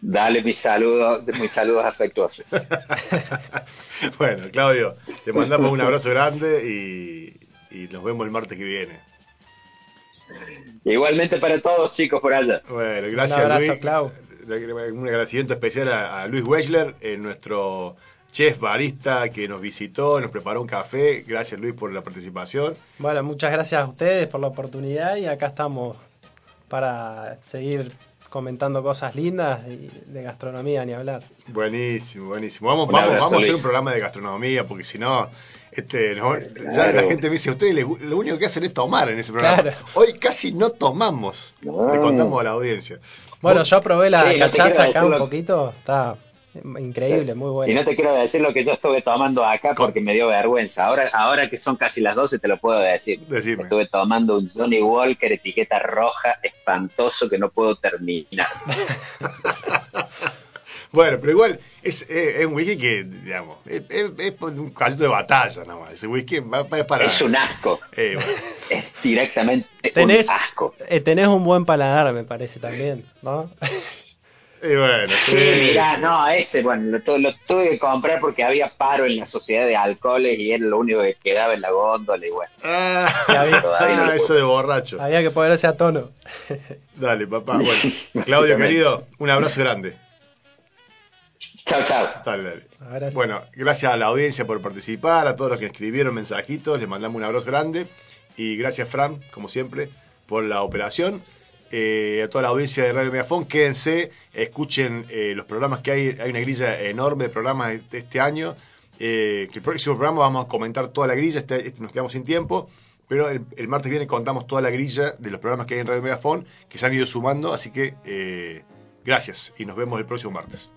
Dale mis saludos, mis saludos afectuosos. <laughs> bueno, Claudio, te mandamos un abrazo grande y, y nos vemos el martes que viene. Igualmente para todos, chicos, por allá. Bueno, gracias Un abrazo, Luis. Clau. Un agradecimiento especial a, a Luis Wechler, eh, nuestro chef barista que nos visitó, nos preparó un café. Gracias Luis por la participación. Bueno, muchas gracias a ustedes por la oportunidad y acá estamos para seguir comentando cosas lindas y de gastronomía ni hablar. Buenísimo, buenísimo. Vamos, Un vamos, abrazo, vamos a hacer un programa de gastronomía, porque si no, este, no- ya Claro. la gente me dice, ustedes le- lo único que hacen es tomar en ese programa. Claro. Hoy casi no tomamos, No. le contamos a la audiencia. Bueno, yo probé la Sí, cachaza acá un poquito, está increíble, muy Y bueno. no te quiero decir lo que yo estuve tomando acá porque me dio vergüenza. Ahora, ahora que son casi las 12 te lo puedo decir. Decime. Estuve tomando un Johnny Walker etiqueta roja espantoso que no puedo terminar. <laughs> Bueno, pero igual es, es- es un whisky que, digamos, es, es- es un callito de batalla nada más. Ese whisky va, va para... Es un asco. Eh, bueno. <laughs> Es directamente Tenés, un asco. eh, tenés un buen paladar, me parece también, ¿no? <laughs> Eh, bueno, Sí, mirá, no, este, bueno, lo, lo tuve que comprar porque había paro en la sociedad de alcoholes y era lo único que quedaba en la góndola y bueno. Ah, no lo eso de borracho. Había que ponerse a tono. Dale, papá. Bueno, <laughs> Claudio, querido, un abrazo grande. Chao, chao. Dale, dale. Ahora sí. Bueno, gracias a la audiencia por participar, a todos los que escribieron mensajitos, les mandamos un abrazo grande. Y gracias, Fran, como siempre, por la operación. Eh, a toda la audiencia de Radio Megafón, quédense, escuchen eh, los programas que hay. Hay una grilla enorme de programas de, este año. Eh, que el próximo programa vamos a comentar toda la grilla, este, este nos quedamos sin tiempo. Pero el, el martes viene contamos toda la grilla de los programas que hay en Radio Megafón, que se han ido sumando. Así que eh, gracias y nos vemos el próximo martes.